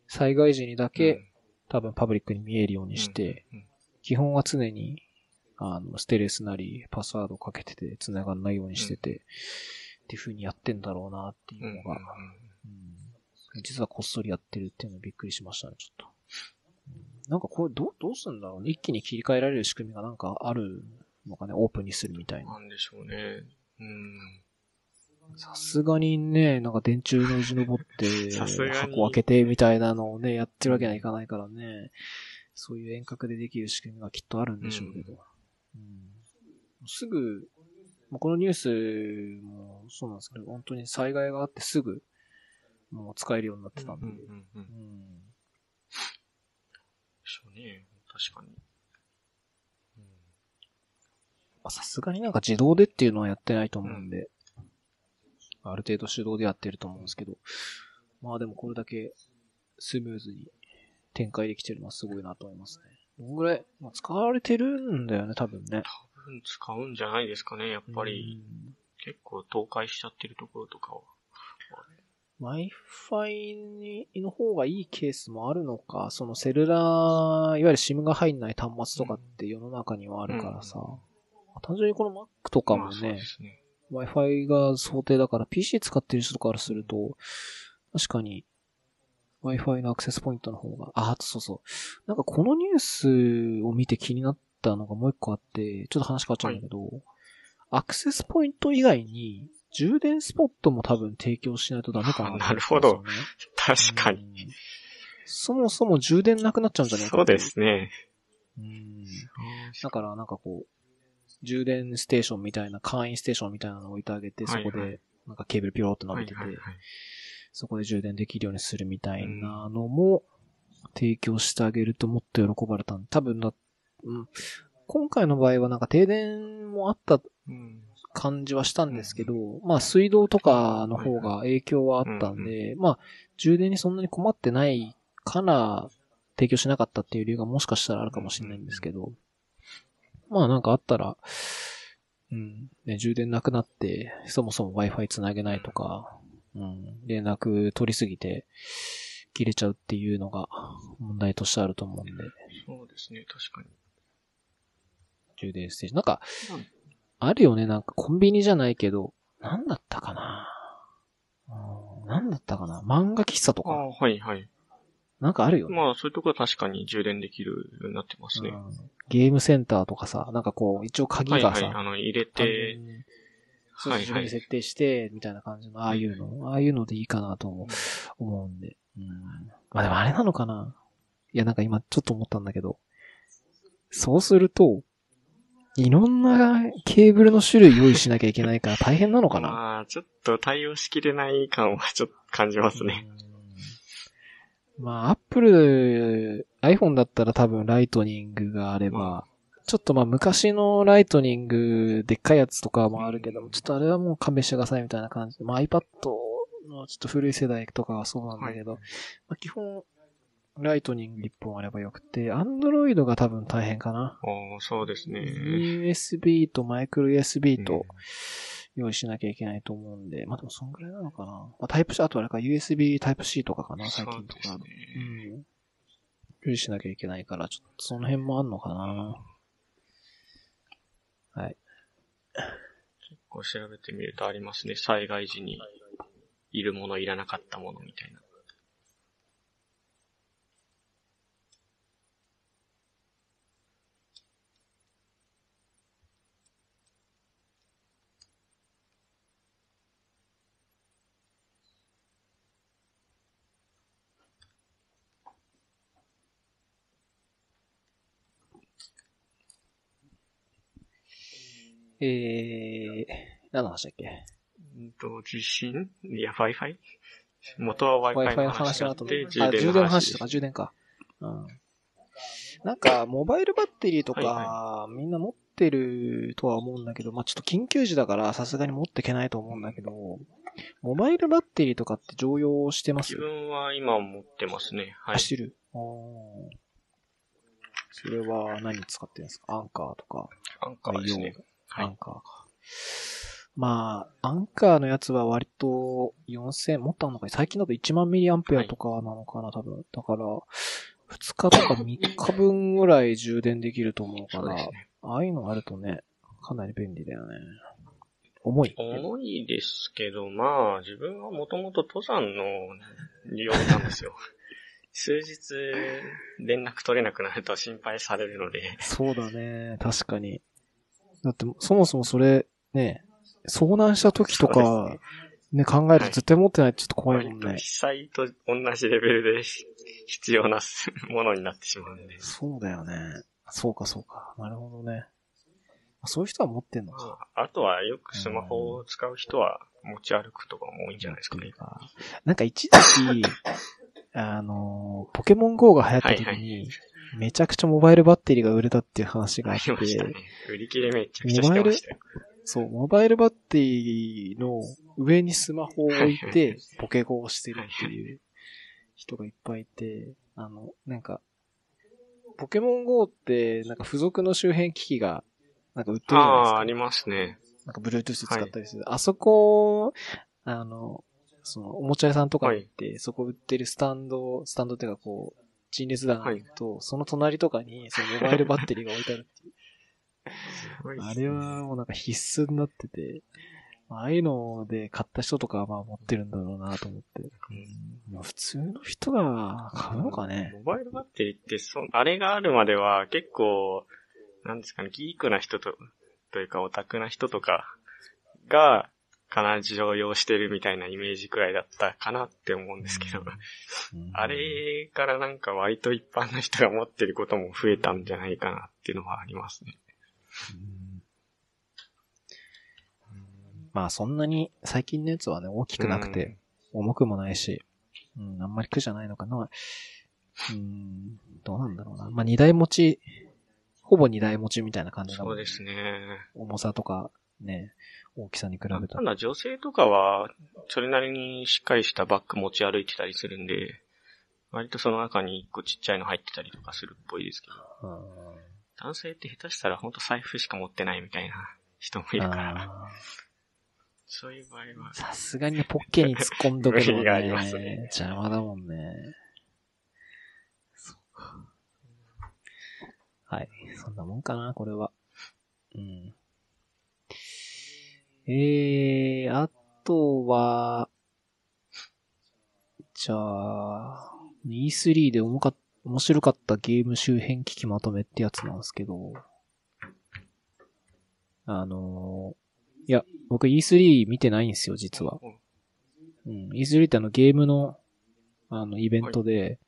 災害時にだけ、多分パブリックに見えるようにして、うん、うん基本は常に、あの、ステレスなり、パスワードをかけてて、繋がんないようにしてて、っていう風にやってんだろうなっていうのが、うん実はこっそりやってるっていうのびっくりしましたね、ちょっと。うんなんかこれ、どう、どうすんだろうね。一気に切り替えられる仕組みがなんかあるのかね、オープンにするみたいな。なんでしょうね。うん。さすがにね、なんか電柱の字登って、[laughs] 箱開けてみたいなのをね、やってるわけにはいかないからね。そういう遠隔でできる仕組みがきっとあるんでしょうけど。うんすぐ、まあこのニュースもそうなんですけど、本当に災害があってすぐ、もう使えるようになってたんで。うんうんうん。ょうね。確かに。さすがになんか自動でっていうのはやってないと思うんで、ある程度手動でやってると思うんですけど、まあでもこれだけスムーズに展開できてるのはすごいなと思いますね。どんぐらい、まあ、使われてるんだよね、多分ね。多分使うんじゃないですかね。やっぱり、結構倒壊しちゃってるところとかは。Wi-Fi の方がいいケースもあるのか、そのセルラー、いわゆる SIM が入んない端末とかって世の中にはあるからさ、うん単純にこの Mac とかもね。Wi-Fi が想定だから PC 使ってる人からすると、確かに Wi-Fi のアクセスポイントの方が、あ、そうそう。なんかこのニュースを見て気になったのがもう一個あって、ちょっと話変わっちゃうんだけど、アクセスポイント以外に充電スポットも多分提供しないとダメかなね、[laughs] なるほど確かに。うん。そもそも充電なくなっちゃうんじゃないかそうですね。うん。だからなんかこう、充電ステーションみたいな、簡易ステーションみたいなのを置いてあげて、そこで、なんかケーブルピローっと伸びてて、そこで充電できるようにするみたいなのも提供してあげるともっと喜ばれたん多分だ、うん。今回の場合はなんか停電もあったうん感じはしたんですけど、まあ水道とかの方が影響はあったんで、まあ充電にそんなに困ってないから提供しなかったっていう理由がもしかしたらあるかもしれないんですけど、まあなんかあったら、うん、ね、充電なくなって、そもそも Wi-Fi つなげないとか、うん、連絡取りすぎて切れちゃうっていうのが問題としてあると思うんで、そうですね、確かに。充電ステージ。なんかうん、あるよね、なんかコンビニじゃないけど、なんだったかな。うん。なんだったかな。漫画喫茶とか、ああ、はいはい。なんかあるよね。まあ、そういうところは確かに充電できるようになってますね。うん。ゲームセンターとかさ、なんかこう、一応鍵がさ、はいはい、あの、入れて、そうはいはい。自分で設定して、みたいな感じの、ああいうの、ああいうのでいいかなと思う。思うんで。うん。まあでもあれなのかな。いや、なんか今ちょっと思ったんだけど、そうすると、いろんなケーブルの種類用意しなきゃいけないから大変なのかな？まあ、ちょっと対応しきれない感はちょっと感じますね。うん。まあ、アップル、iPhone だったら多分ライトニングがあれば、ちょっとまあ昔のライトニングでっかいやつとかもあるけども、ちょっとあれはもう勘弁してくださいみたいな感じで、まあ iPad のちょっと古い世代とかはそうなんだけど、はい。まあ基本、ライトニング1本あればよくて、Android が多分大変かな。おーそうですね。USB とマイクロ USB と用意しなきゃいけないと思うんで、まあでもそんぐらいなのかな。まあタイプ C、あとあれか USB タイプ C とかかな、最近とか。そうですね。うん。用意しなきゃいけないから、ちょっとその辺もあんのかな。はい。結構調べてみるとありますね。災害時にいるもの、いらなかったものみたいな。えー、何の話だっけ？うんと、地震？いや、Wi-Fi? 元は Wi-Fi のの話話の後があって、充電の話とか、充電か。うん。なんか、モバイルバッテリーとか、はみんな持ってるとは思うんだけど、まあちょっと緊急時だからさすがに持っていけないと思うんだけど、モバイルバッテリーとかって常用してます？自分は今持ってますね。はい。走る？それは何使ってるんですか？アンカーとか。アンカーですね。はいアンカーか。まあ、アンカーのやつは割と4000、もっとあんのか最近だと1万ミリアンペアとかなのかな、多分。だから、2日とか3日分ぐらい充電できると思うから、ね。ああいうのあるとね、かなり便利だよね。重い。重いですけど、まあ、自分はもともと登山の利用なんですよ。[laughs] 数日連絡取れなくなると心配されるので、そうだね、確かに。だって、そもそもそれ、ね、遭難した時とか、ね、考えると絶対持ってないとちょっと怖いもんね。被災と同じレベルで必要なものになってしまうんで。そうだよね。そうか、そうか。なるほどね。そういう人は持ってんのか。あとはよくスマホを使う人は持ち歩くとかも多いんじゃないですかね。なんか一時期、[laughs] あの、ポケモン GO が流行った時に、はいはめちゃくちゃモバイルバッテリーが売れたっていう話がああって、ね。売り切れめちゃくちゃしてましたよ。そう、モバイルバッテリーの上にスマホを置いはいはいて、ポケゴをしてるっていう人がいっぱいいて、あの、なんか、ポケモン GO って、なんか付属の周辺機器が、なんか売ってるじゃないですああ、か。ありますね。なんか Bluetooth 使ったりする。あそこ、あの、その、おもちゃ屋さんとかに行って、そこ売ってるスタンド、スタンドっていうかこう、陳列棚に行くと、その隣とかに、[laughs] そのモバイルバッテリーが置いてあるっていう。あれはもうなんか必須になってて、ああいうので買った人とかはまあ持ってるんだろうなと思って。まあ普通の人が買うのかね。モバイルバッテリーって、そ、あれがあるまでは結構、なんですかね、ギークな人と、というかオタクな人とかが、必ず常用してるみたいなイメージくらいだったかなって思うんですけど、うんあれからなんか割と一般の人が持ってることも増えたんじゃないかなっていうのはありますね。うんまあそんなに最近のやつはね、大きくなくて、重くもないし、うん、あんまり苦じゃないのかな。うん、どうなんだろうな。まあ二台持ち、ほぼ二台持ちみたいな感じなそうですね。重さとか、ね、大きさに比べたら。ただ女性とかは、それなりにしっかりしたバッグ持ち歩いてたりするんで、割とその中に一個ちっちゃいの入ってたりとかするっぽいですけど、うん男性って下手したらほんと財布しか持ってないみたいな人もいるから、あそういう場合はー、さすがにポッケに突っ込んどくのがありねますね邪魔だもんね。そうか。はい。そんなもんかな、これは。うん。えー、あとは、じゃあ、E3 で重かっ面白かったゲーム周辺機器まとめってやつなんですけど、あのーいや、僕 E3 見てないんですよ、実は。うん、E3 ってあのゲームの、あの、イベントで、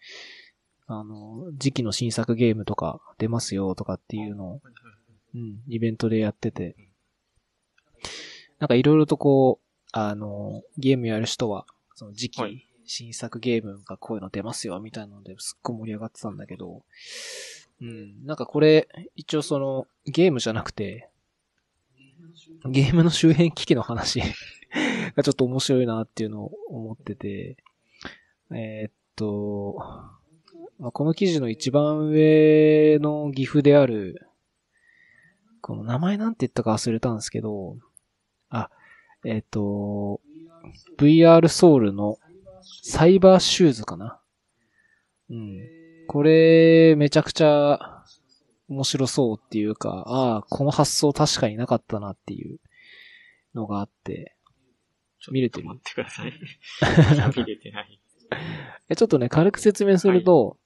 あの、時期の新作ゲームとか出ますよとかっていうのを、うん、イベントでやってて、なんかいろいろとこう、あの、ゲームやる人は、その時期、はい。新作ゲームがこういうの出ますよみたいなのですっごい盛り上がってたんだけど、うん、なんかこれ、一応その、ゲームじゃなくて、ゲームの周辺機器の話 [laughs] がちょっと面白いなっていうのを思ってて、えーっと、まあ、この記事の一番上の岐阜である、この名前なんて言ったか忘れたんですけど、あ、えーっと、VR ソウルのサイバーシューズかなうん。これ、めちゃくちゃ面白そうっていうか、ああ、この発想確かになかったなっていうのがあって、見れてる？待ってください。[laughs] 見れてない。えちょっとね、軽く説明すると、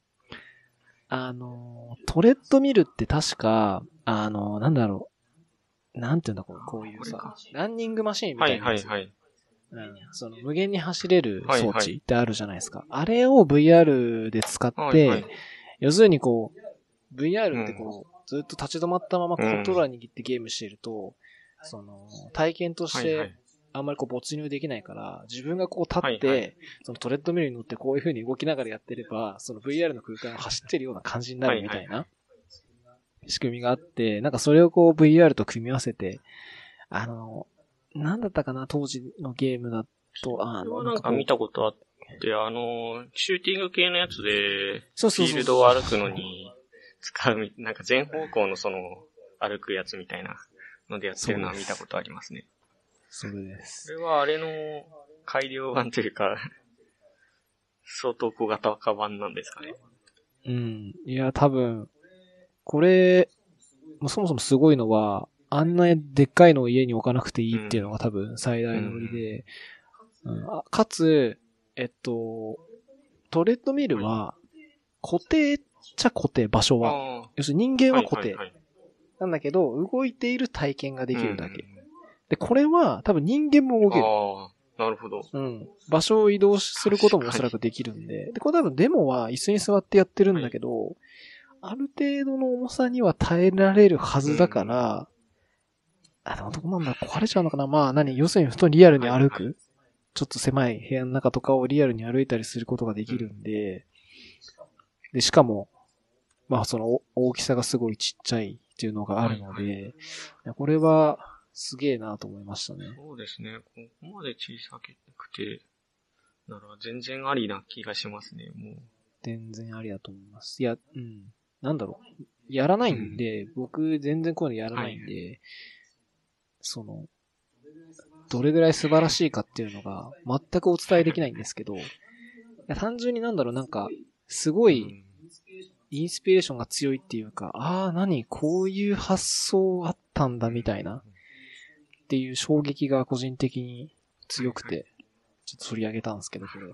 あの、トレッドミルって確か、あの、なんだろう、なんていうんだこうこういうさランニングマシーンみはいたいなやつ。はいはい。うん、その無限に走れる装はいはい置ってあるじゃないですか。あれを VR で使って、はいはい要するにこう、VR ってこう、ずっと立ち止まったままコントローラー握ってゲームしてると、その、体験としてはいはい。あんまりこう没入できないから、自分がこう立って、はいはいそのトレッドミルに乗ってこういう風に動きながらやってれば、その VR の空間を走ってるような感じになるみたいな仕組みがあって、なんかそれをこう VR と組み合わせて、あの、なんだったかな、当時のゲームだと、あの、なんか見たことあって、あの、シューティング系のやつで、フィールドを歩くのに使うみ、なんか全方向のその、歩くやつみたいなのでやってるのは見たことありますね。それですそ。れはあれの改良版というか、相当小型化版なんですかね。うん。いや、多分、これ、そもそもすごいのは、あんなでっかいのを家に置かなくていいっていうのが多分最大の売りで、うんあかつ、えっと、トレッドミルは、固定っちゃ固定、場所は。あ要するに人あ間は固定。いはいなんだけど、動いている体験ができるだけ。うんで、これは多分人間も動ける。なるほど。うん。場所を移動することもおそらくできるんで。で、これ多分デモは椅子に座ってやってるんだけど、ある程度の重さには耐えられるはずだから、あ、でもどうなんだ壊れちゃうのかなまあ何要するに普通にリアルに歩く、はいはちょっと狭い部屋の中とかをリアルに歩いたりすることができるんで、で、しかも、まあそのお大きさがすごいちっちゃいっていうのがあるので、はいいやこれはすげえなと思いましたね。そうですね。ここまで小さくて、なら全然ありな気がしますね、もう。全然ありだと思います。いや、うん。なんだろう。やらないんで、僕全然こういうのやらないんで、その、どれぐらい素晴らしいかっていうのが全くお伝えできないんですけど、単純になんだろう、なんか、すごい、インスピレーションが強いっていうか、ああ、何こういう発想あったんだみたいな、っていう衝撃が個人的に強くて、ちょっと取り上げたんですけど、これ。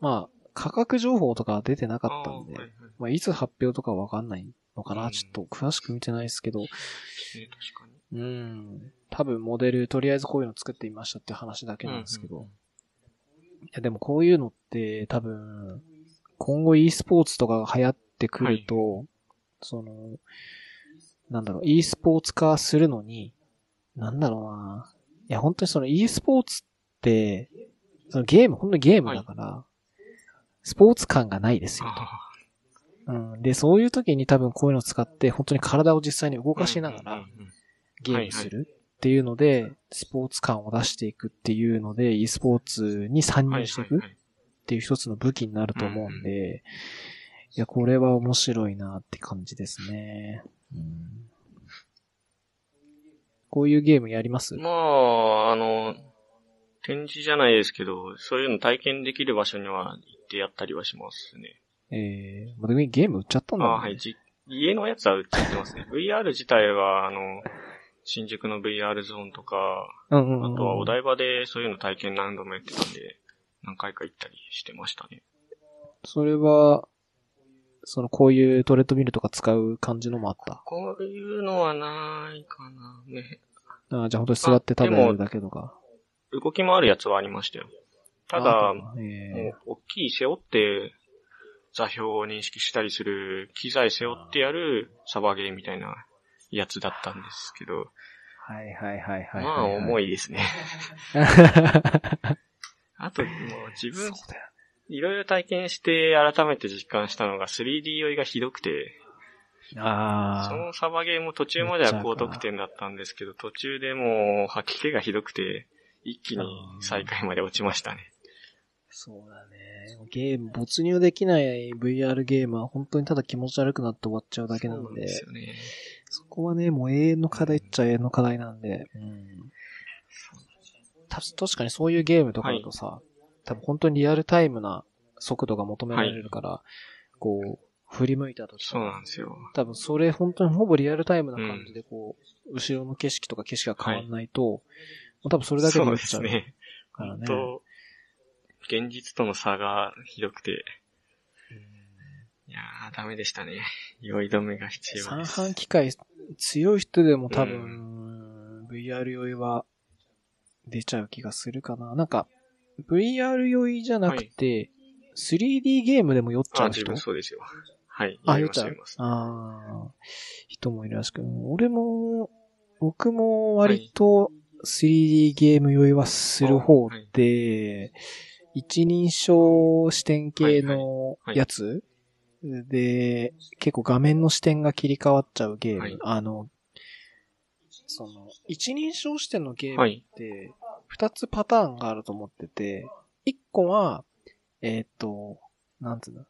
まあ、価格情報とかは出てなかったんで、まあ、いつ発表とかわかんないのかな、ちょっと詳しく見てないですけど、うん。多分モデル、とりあえずこういうの作ってみましたって話だけなんですけど。いや、でもこういうのって多分、今後 e スポーツとかが流行ってくると、はい、その、なんだろう、e スポーツ化するのに、なんだろうな。いや、本当にその e スポーツって、そのゲーム、本当にゲームだから、はい、スポーツ感がないですよ。と。うん。で、そういう時に多分こういうのを使って、本当に体を実際に動かしながら、ゲームするっていうので、スポーツ感を出していくっていうので、e スポーツに参入していくっていう一つの武器になると思うんで、いや、これは面白いなって感じですね。うん、こういうゲームやります？まあ、あの、展示じゃないですけど、そういうの体験できる場所には行ってやったりはしますね。ええー、まあ、ゲーム売っちゃったんだ、ね、あはい、じ、家のやつは売っちゃってますね。[laughs] VR 自体は、あの、新宿の VR ゾーンとか、うんうんうん、あとはお台場でそういうの体験何度もやってたんで、何回か行ったりしてましたね。それは、その、こういうトレッドミルとか使う感じのもあった？こういうのはないかな。ね。あじゃあ本当に座って食べるだけとか。動き回るやつはありましたよ。ただ、えー、大きい背負って座標を認識したりする機材背負ってやるサバゲーみたいなやつだったんですけど。はいはいはいはい、まあ重いですね。[laughs] あともう自分、いろいろ体験して改めて実感したのが 3D 酔いがひどくて。ああ。そのサバゲーも途中までは高得点だったんですけど、途中でもう吐き気がひどくて、一気に最下位まで落ちましたね。そうだね。ゲーム、没入できない VR ゲームは本当にただ気持ち悪くなって終わっちゃうだけなんで。そうですよね。そこはね、もう永遠の課題っちゃ永遠の課題なんで。うん。た確かにそういうゲームとかだとさ、はい、多分本当にリアルタイムな速度が求められるから、はい、こう、振り向いた時そうなんですよ。多分それ本当にほぼリアルタイムな感じでこう、うん、後ろの景色とか景色が変わんないと、はい、多分それだけで酔っちゃう。そうですね。からね。現実との差がひどくて。いやー、ダメでしたね。酔い止めが必要です。三半機械強い人でも多分、VR 酔いは出ちゃう気がするかな。なんか、VR 酔いじゃなくて、3D ゲームでも酔っちゃう人？あ、そうですよ。はい。あ、酔っちゃう？ああ、人もいるらしく。俺も、僕も割と 3D ゲーム酔いはする方で、一人称視点系のやつ、で、結構画面の視点が切り替わっちゃうゲーム。はい、あの、その、一人称視点のゲームって、二つパターンがあると思ってて、一個は、えっ、ー、と、なんつうの？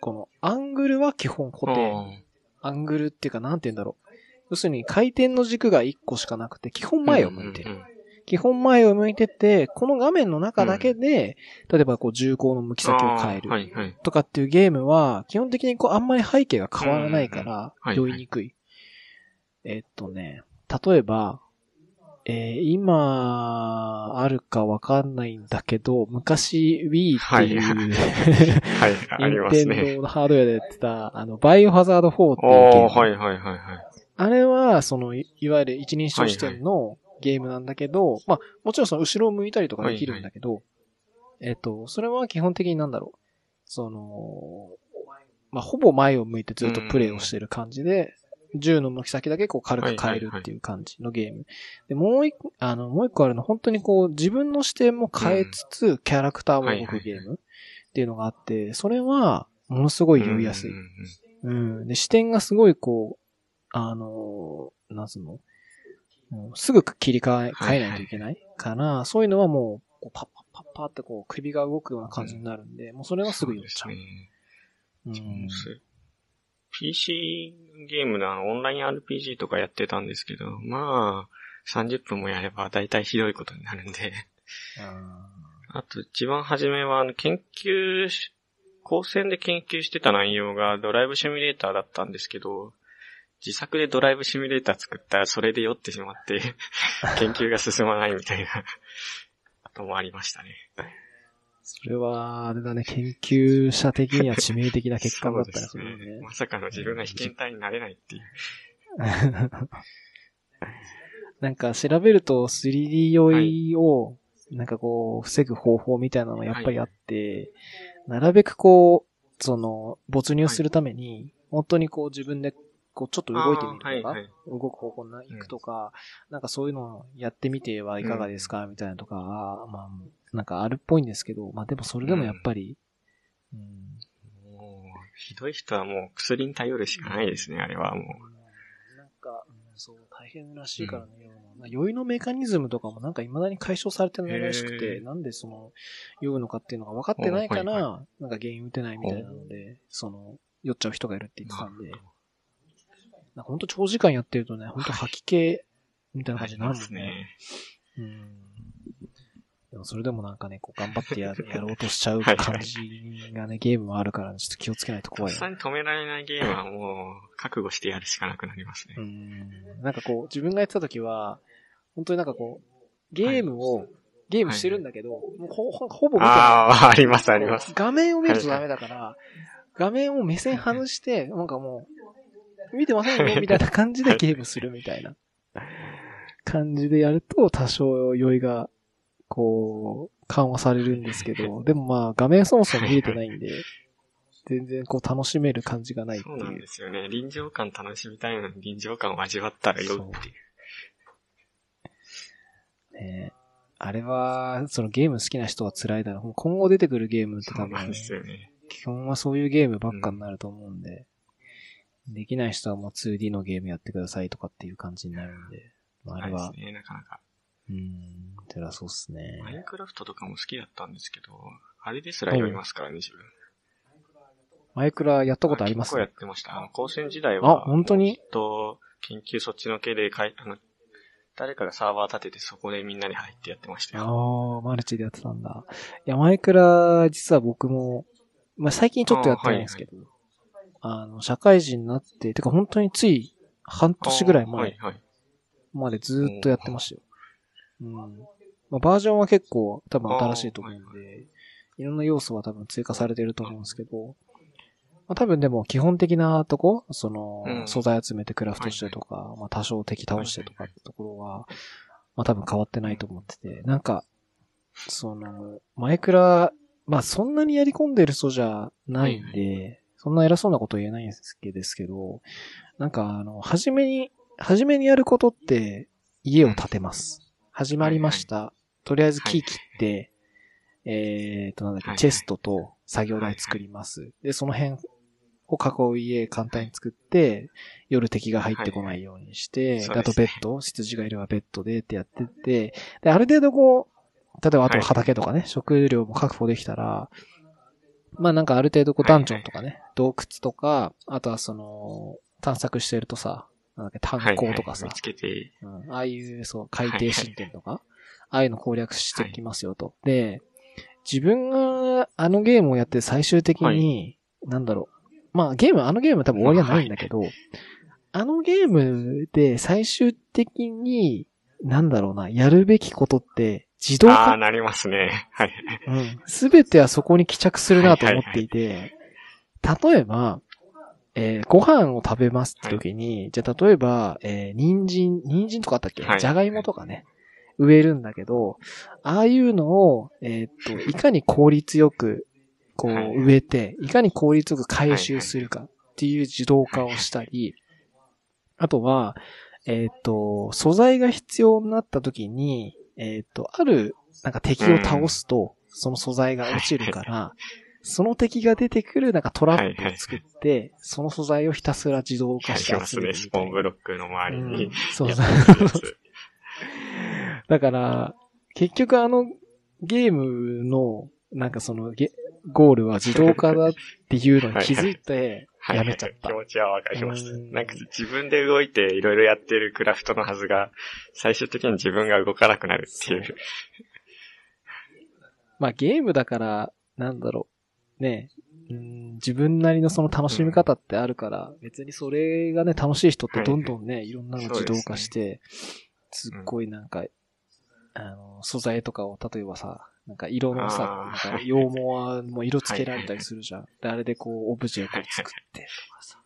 この、アングルは基本固定。アングルっていうか、なんて言うんだろう。要するに回転の軸が一個しかなくて、基本前を向いてる。基本前を向いてて、この画面の中だけで、うん、例えばこう銃口の向き先を変える。とかっていうゲームは、基本的にこうあんまり背景が変わらないから、酔いにくい。えっとね、例えば、えー、今、あるかわかんないんだけど、昔 Wii っていう、はい、はい、ありますね。[laughs] のハードウェアでやってた、あの、バイオハザード4っていうゲーム。はいはいはいはい。あれは、その、いわゆる一人称視点の、ゲームなんだけど、まあ、もちろんその後ろを向いたりとかできるんだけど、はいはい、えっと、それは基本的になんだろう。その、まあ、ほぼ前を向いてずっとプレイをしてる感じで、銃の向き先だけこう軽く変えるっていう感じのゲーム。で、もう一個、あの、もう一個あるの、本当にこう、自分の視点も変えつつ、キャラクターも動くゲームっていうのがあって、それは、ものすごい酔いやすい。うん。で、視点がすごいこう、あの、なんつうの？すぐ切り替え、変えないといけないから、そういうのはもう、こうパッパッパッパってこう首が動くような感じになるんで、もうそれはすぐ言っちゃう。うね、うん、PC ゲームのあのオンライン RPG とかやってたんですけど、まあ、30分もやれば大体ひどいことになるんで。ああと一番初めは、あの、研究し、高専で研究してた内容がドライブシミュレーターだったんですけど、自作でドライブシミュレーター作ったらそれで酔ってしまって、[laughs] 研究が進まないみたいなこともありましたね。それは、あれだね、研究者的には致命的な結果だったりすそうですね。まさかの自分が被験体になれないっていう。[laughs] なんか調べると 3D 酔いを、なんかこう、防ぐ方法みたいなのがやっぱりあって、なるべくこう、その、没入するために、本当にこう自分で、こうちょっと動いてみるとか、はいはい。動く方向に行くとか、なんかそういうのをやってみてはいかがですか、みたいなとか、あーまあ、なんかあるっぽいんですけど、まあでもそれでもやっぱり、うん。もう、ひどい人はもう薬に頼るしかないですね、あれはもなんか、うんそう、大変らしいからね、まあ酔いのメカニズムとかもなんか未だに解消されてないらしくへて、ー。なんでその、酔うのかっていうのが分かってないから、なんか原因打てないみたいなので、その、酔っちゃう人がいるってう。言ってたんで、なんかほんと長時間やってるとね、ほんと吐き気みたいどな感じになるもんね。ありますね。うん。でもそれでもなんかね、こう頑張ってや [laughs] やろうとしちゃうはいはい感じがね、ゲームはあるから、ちょっと気をつけないと怖いよさに止められないゲームはもう、覚悟してやるしかなくなりますね。うんなんかこう、自分がやってた時は、本当になんかこう、ゲームを、ゲームしてるんだけど、もうほほほぼ見てない。ああ、ありますあります。画面を見るとダメだから、画面を目線外して、なんかもう、見てませんよ、みたいな感じでゲームするみたいな感じでやると、多少酔いが、こう、緩和されるんですけど、でもまあ、画面そもそも見れてないんで、全然こう楽しめる感じがないってそうなんいうで。すよね。臨場感楽しみたいのに臨場感を味わったら酔うっていう。ねあれは、そのゲーム好きな人は辛いだろう。今後出てくるゲームって多分そうなんで、すよね。基本はそういうゲームばっかになると思うんで、できない人はもう 2D のゲームやってくださいとかっていう感じになるんで、まあ、あれは、ですね、なかなか。うーん、辛そうっすね。マインクラフトとかも好きだったんですけど、あれですら酔いますからね、自分。マイクラやったことあります？結構やってました。あの、高専時代あは、本当に？と、研究そっちの系でかい、あの、誰かがサーバー立ててそこでみんなで入ってやってましたよ。ああ、マルチでやってたんだ。いや、マイクラ、実は僕も、まあ、最近ちょっとやってないんですけど、あ,、の、社会人になって、てか本当につい半年ぐらいは前いはい。までずーっとやってましたよ。うん。まあ、バージョンは結構多分新しいと思うんあで、いろんな要素は多分追加されてると思うんですけど、まあ、多分でも基本的なとこ、その、うん素材集めてクラフトしてとか、まあ多少敵倒してとかってところは、まあ多分変わってないと思ってて、なんか、その、マイクラ、まあそんなにやり込んでる人じゃないんで、そんな偉そうなこと言えないんですけど、なんかあの、初めに、初めにやることって、家を建てます。始まりました。とりあえず木切って、えーと、なんだっけ、チェストと作業台作ります。で、その辺を囲う家簡単に作って、夜敵が入ってこないようにして、あとベッド、羊がいればベッドでってやってって、で、ある程度こう、例えばあとはい。畑とかね、食料も確保できたら、まあなんかある程度こうダンジョンとかね、洞窟とか、あとはその、探索してるとさ、なんだっけ、炭鉱とかさ。はいはい。見、つけて、うん、ああいう、そう、海底神殿とか、ああいうの攻略してきますよと。で、自分があのゲームをやって最終的に、なんだろう。まあゲーム、あのゲームは多分終わりはないんだけど、あのゲームで最終的に、なんだろうな、やるべきことって自動ああ、化。なりますね。はい。うん。すべてはそこに帰着するなと思っていて、例えば、えーご飯を食べますって時に、じゃあ例えば、えー人参、人参とかあったっけ？はいじゃがいもとかね、植えるんだけど、ああいうのを、えーっと、[laughs] いかに効率よく、こう、はい植えて、いかに効率よく回収するかっていう自動化をしたり、あとは、えーっと、素材が必要になった時に、えーっと、ある、なんか敵を倒すと、その素材が落ちるから、その敵が出てくるなんかトラップを作って、その素材をひたすら自動化やして。集めるみたいな。スポーンブロックの周りに。うん。[laughs] そうそう。[laughs] だから、結局あのゲームの、なんかそのゲ、ゴールは自動化だっていうのに気づいて、はいやめちゃった。気持ちはわかります。う。ん。なんか自分で動いていろいろやってるクラフトのはずが、最終的に自分が動かなくなるっていう。[laughs] まあゲームだから、なんだろう。ね。うん、自分なりのその楽しみ方ってあるから、別にそれがね、楽しい人ってどんどんね、いろんなの自動化して、すっごいなんか、あの、素材とかを、例えばさ、なんか色のさ、なんか羊毛はもう色つけられたりするじゃん。で、あれでこう、オブジェをこう作ってとかさ、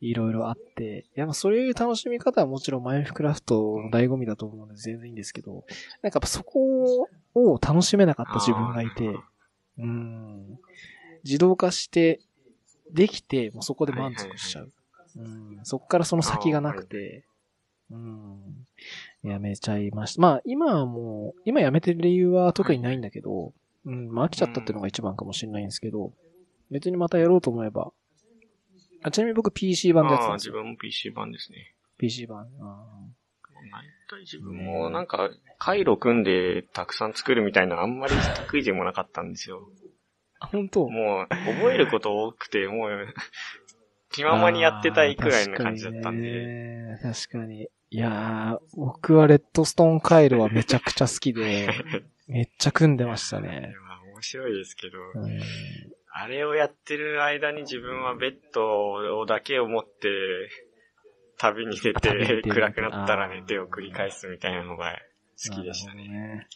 いろいろあって、いや、まあそういう楽しみ方はもちろんマインクラフトの醍醐味だと思うので全然いいんですけど、なんかやっぱそこを楽しめなかった自分がいて、うん。自動化して、できて、もうそこで満足しちゃう。うん。そこからその先がなくて、うん。やめちゃいました。まあ、今はもう、今やめてる理由は特にないんだけど、うん、まあ飽きちゃったっていうのが一番かもしれないんですけど、別にまたやろうと思えば。あちなみに僕 PC 版でやってたああ。自分も PC 版ですね。PC 版。あ大体自分もなんか、回路組んでたくさん作るみたいなあんまり得意でもなかったんですよ。あ、本当？もう、覚えること多くて、もう、気ままにやってたいくらいな感じだったんで。で。確かに。いやー、僕はレッドストーン回路はめちゃくちゃ好きで、[laughs] めっちゃ組んでましたね。まあ面白いですけど、うんあれをやってる間に自分はベッドをだけを持って、旅に出て、暗くなったら寝てを繰り返すみたいなのが好きでしたね。ね。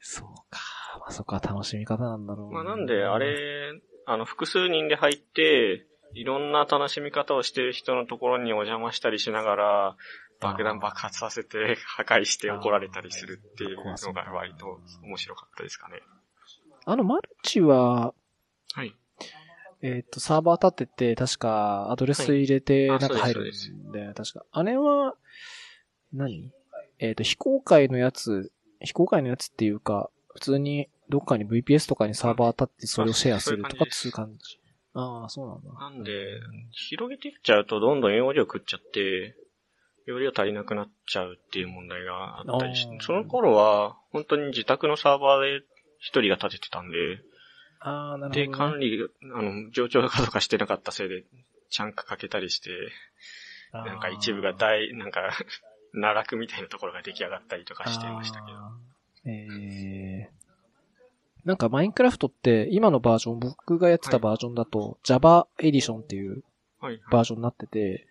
そうか。まあ、そこは楽しみ方なんだろうまあなんで、あ、れ、あの、複数人で入って、いろんな楽しみ方をしてる人のところにお邪魔したりしながら、爆弾爆発させて [laughs] 破壊して怒られたりするっていうのが割と面白かったですかね。あの、マルチは、はい。えっ、と、サーバー立てて、確か、アドレス入れて、はないんか入るんで、確か。あれは、何？えっ、と、非公開のやつ、非公開のやつっていうか、普通に、どっかに VPS とかにサーバー立ってそれをシェアするとかっていう感じ。ああ、そうなんだ。なんで、広げていっちゃうとどんどん容量食っちゃって、容量足りなくなっちゃうっていう問題があったりして、その頃は本当に自宅のサーバーで一人が立ててたんで、ああ、なるほど、で、ね。管理、あの、上長化とかしてなかったせいで、チャンクかけたりして、なんか一部が大、なんか、[laughs] 奈落みたいなところが出来上がったりとかしてましたけど。あーえー、なんかマインクラフトって今のバージョン、僕がやってたバージョンだと Java エディションっていうはい。バージョンになってて、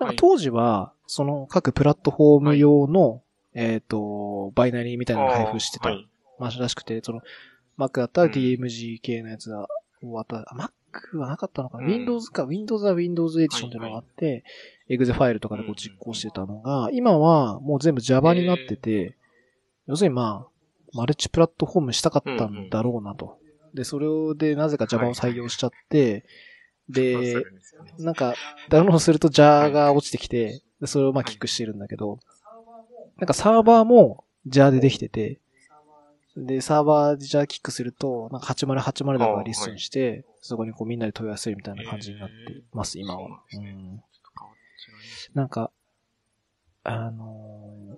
なんはいか当時はその各プラットフォーム用の、えっ、と、バイナリーみたいなのを配布してたはい。まあらしくて、その Mac だったらうん。DMG 系のやつが終わった、あ Mac はなかったのかな、うん。Windows か、Windows は Windows エディションっていうのがあって、Exe ファイルとかでこう実行してたのが、今はもう全部 Java になってて、要するにまあ、マルチプラットフォームしたかったんだろうなと。で、それでなぜか Java を採用しちゃって、で、そうなんでなんか、ダウンロードすると JAR が落ちてきて、でそれをまあキックしてるんだけど、なんかサーバーも JAR でできてて、で、サーバーで JAR キックすると、なんか8080だからリストにして、そこにこうみんなで問い合わせるみたいな感じになってます、今は。そうなんなんか、あのー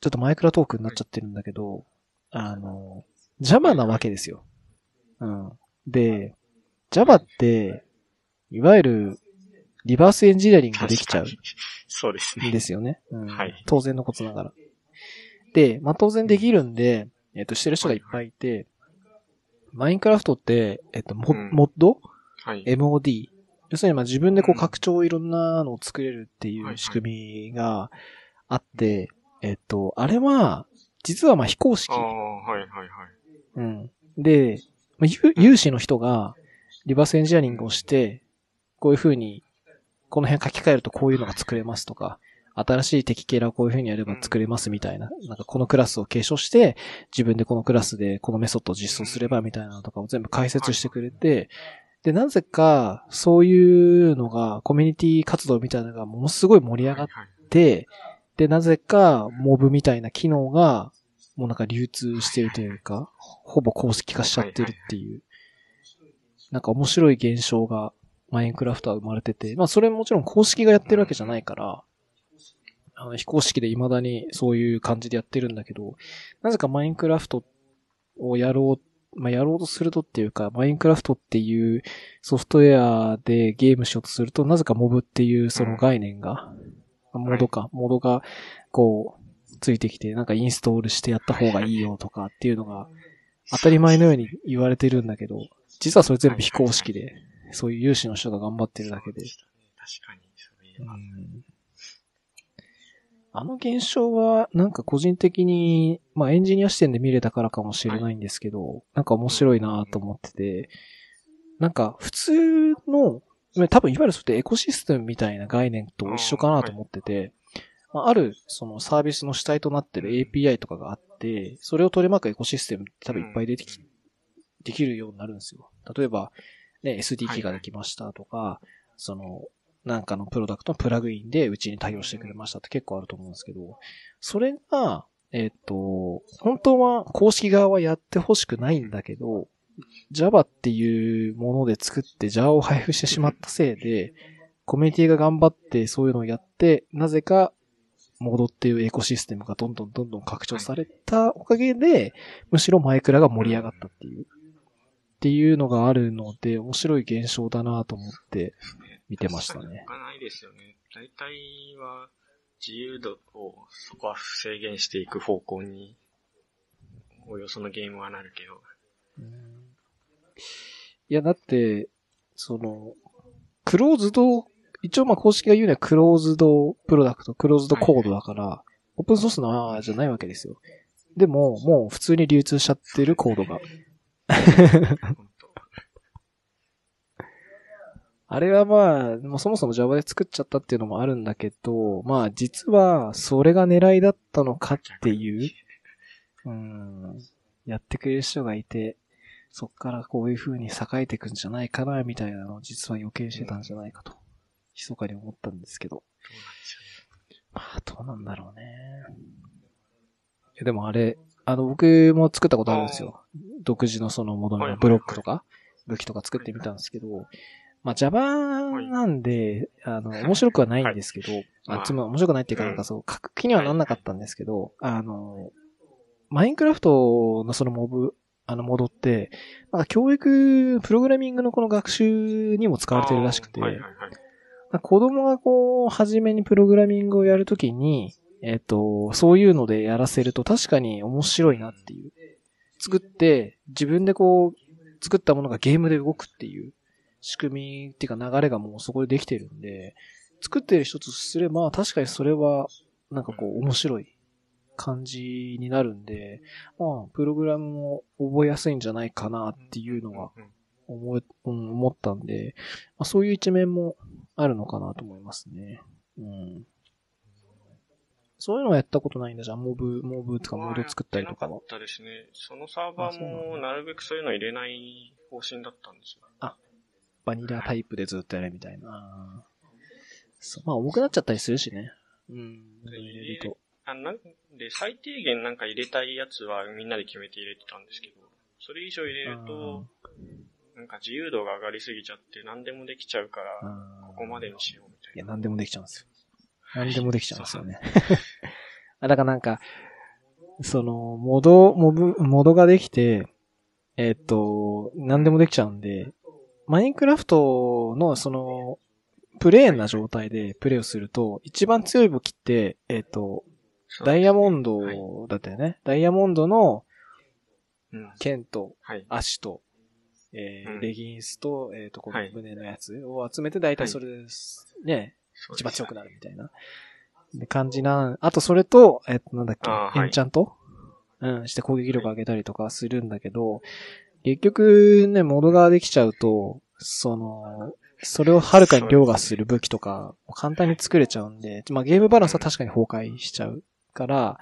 ちょっとマイクラトークになっちゃってるんだけど、あのー Java なわけですよ。うん。で、Java って、いわゆる、リバースエンジニアリングができちゃうそうですね。んですよね。うんはい当然のことながら。で、まあ、当然できるんで、えっ、と、してる人がいっぱいいて、マインクラフトって、えっ、と、モうんモッド？はい。MOD。要するに、まあ自分でこううん拡張いろんなのを作れるっていう仕組みがあって、えっと、あれは、実はまあ非公式あ。あ、はいはいはい。うん。で、まあ有有志の人がリバースエンジニアリングをして、こういう風に、この辺書き換えるとこういうのが作れますとか、新しい敵キャラをこういう風にやれば作れますみたいな、なんかこのクラスを継承して、自分でこのクラスでこのメソッドを実装すればみたいなのとかを全部解説してくれて、で、なぜか、そういうのが、コミュニティ活動みたいなのがものすごい盛り上がって、で、なぜか、モブみたいな機能が、もうなんか流通してるというか、ほぼ公式化しちゃってるっていう、なんか面白い現象が、マインクラフトは生まれてて、まあそれももちろん公式がやってるわけじゃないから、あの非公式で未だにそういう感じでやってるんだけど、なぜかマインクラフトをやろうまあ、やろうとするとっていうか、マインクラフトっていうソフトウェアでゲームしようとすると、なぜかモブっていうその概念が、うん、モードか、はい、モードが、こう、ついてきて、なんかインストールしてやった方がいいよとかっていうのが、当たり前のように言われてるんだけど、実はそれ全部非公式で、そういう有志の人が頑張ってるだけで。確かに、そういう、うん。あの現象は、なんか個人的に、まあエンジニア視点で見れたからかもしれないんですけど、なんか面白いなと思ってて、なんか普通の、多分いわゆるそうってエコシステムみたいな概念と一緒かなと思ってて、まあ、あるそのサービスの主体となってる API とかがあって、それを取り巻くエコシステムって多分いっぱい出てき、できるようになるんですよ。例えば、ね、SDK ができましたとか、その、なんかのプロダクトのプラグインでうちに対応してくれましたって結構あると思うんですけど、それが、えっ、と、本当は公式側はやってほしくないんだけど、Java っていうもので作って Java を配布してしまったせいで、コミュニティが頑張ってそういうのをやって、なぜかモードっていうエコシステムがどんどんどんどん拡張されたおかげで、むしろマイクラが盛り上がったっていう、っていうのがあるので、面白い現象だなと思って見てましたね。かないですよね。大体は自由度をそこは制限していく方向に、およそのゲームはなるけど。いや、だって、その、クローズド、一応まあ公式が言うにはクローズドプロダクト、クローズドコードだから、はい、オープンソースのじゃないわけですよ。でも、もう普通に流通しちゃってるコードが。[laughs] あれはまあ、もうそもそも Java で作っちゃったっていうのもあるんだけど、まあ実はそれが狙いだったのかっていう、うん、やってくれる人がいて、そっからこういう風に栄えていくんじゃないかな、みたいなのを実は予見してたんじゃないかと、密かに思ったんですけど。まあ、どうなんだろうね。いや、でもあれ、あの、僕も作ったことあるんですよ。独自のそのモードのブロックとか、武器とか作ってみたんですけど、まあ Java なんで、あの、面白くはないんですけど、あつまり面白くないっていうかなんかそう、書く気にはなんなかったんですけど、あの、マインクラフトのそのモブ、あの、モードって、なんか教育、プログラミングのこの学習にも使われてるらしくて、子供がこう、初めにプログラミングをやるときに、えっ、と、そういうのでやらせると確かに面白いなっていう。作って、自分でこう、作ったものがゲームで動くっていう。仕組みっていうか流れがもうそこでできてるんで、作ってる人とすれば、確かにそれは、なんかこう、面白い感じになるんで、まあ、プログラムも覚えやすいんじゃないかなっていうのが思、うん、思ったんで、まあ、そういう一面もあるのかなと思いますね。うん。そういうのはやったことないんだじゃん。モブ、モブとかモード作ったりとかは。なかったですね。そのサーバーもなるべくそういうの入れない方針だったんですよ。あ、バニラタイプでずっとやるみたいな。そうまあ重くなっちゃったりするしね。うん。入れると。あなんで、最低限なんか入れたいやつはみんなで決めて入れてたんですけど、それ以上入れると、なんか自由度が上がりすぎちゃって何でもできちゃうから、ここまでにしようみたいな。いや、何でもできちゃうんですよ。何でもできちゃうんですよね。[laughs] あ、だからなんか、その、モード、モブ、モードができて、えっ、と、何でもできちゃうんで、マインクラフトのその、プレーンな状態でプレイをすると、一番強い武器って、えっ、ー、と、ダイヤモンドだったよね。はい、ダイヤモンドの、剣と、足と、えー、レギンスと、えっ、ー、と、この胸のやつを集めて、大体それです。ね、一番強くなるみたいな。で、感じな、あとそれと、えっ、と、なんだっけ、エンチャント、うん、して攻撃力上げたりとかするんだけど、結局ね、モードができちゃうと、その、それをはるかに凌駕する武器とか、簡単に作れちゃうんで、まあゲームバランスは確かに崩壊しちゃうから、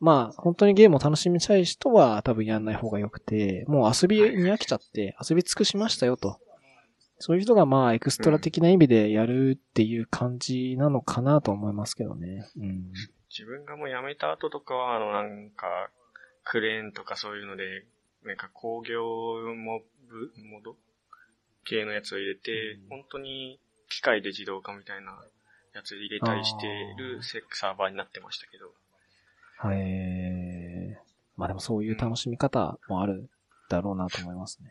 まあ本当にゲームを楽しみたい人は多分やんない方が良くて、もう遊びに飽きちゃって遊び尽くしましたよと。そういう人がまあエクストラ的な意味でやるっていう感じなのかなと思いますけどね。うん、自分がもう辞めた後とかは、あのなんか、クレーンとかそういうのでなんか工業モブ、モド系のやつを入れて、うん、本当に機械で自動化みたいなやつ入れたりしてるセックサーバーになってましたけど。へえ。まあでもそういう楽しみ方もある。だろうなと思いますね。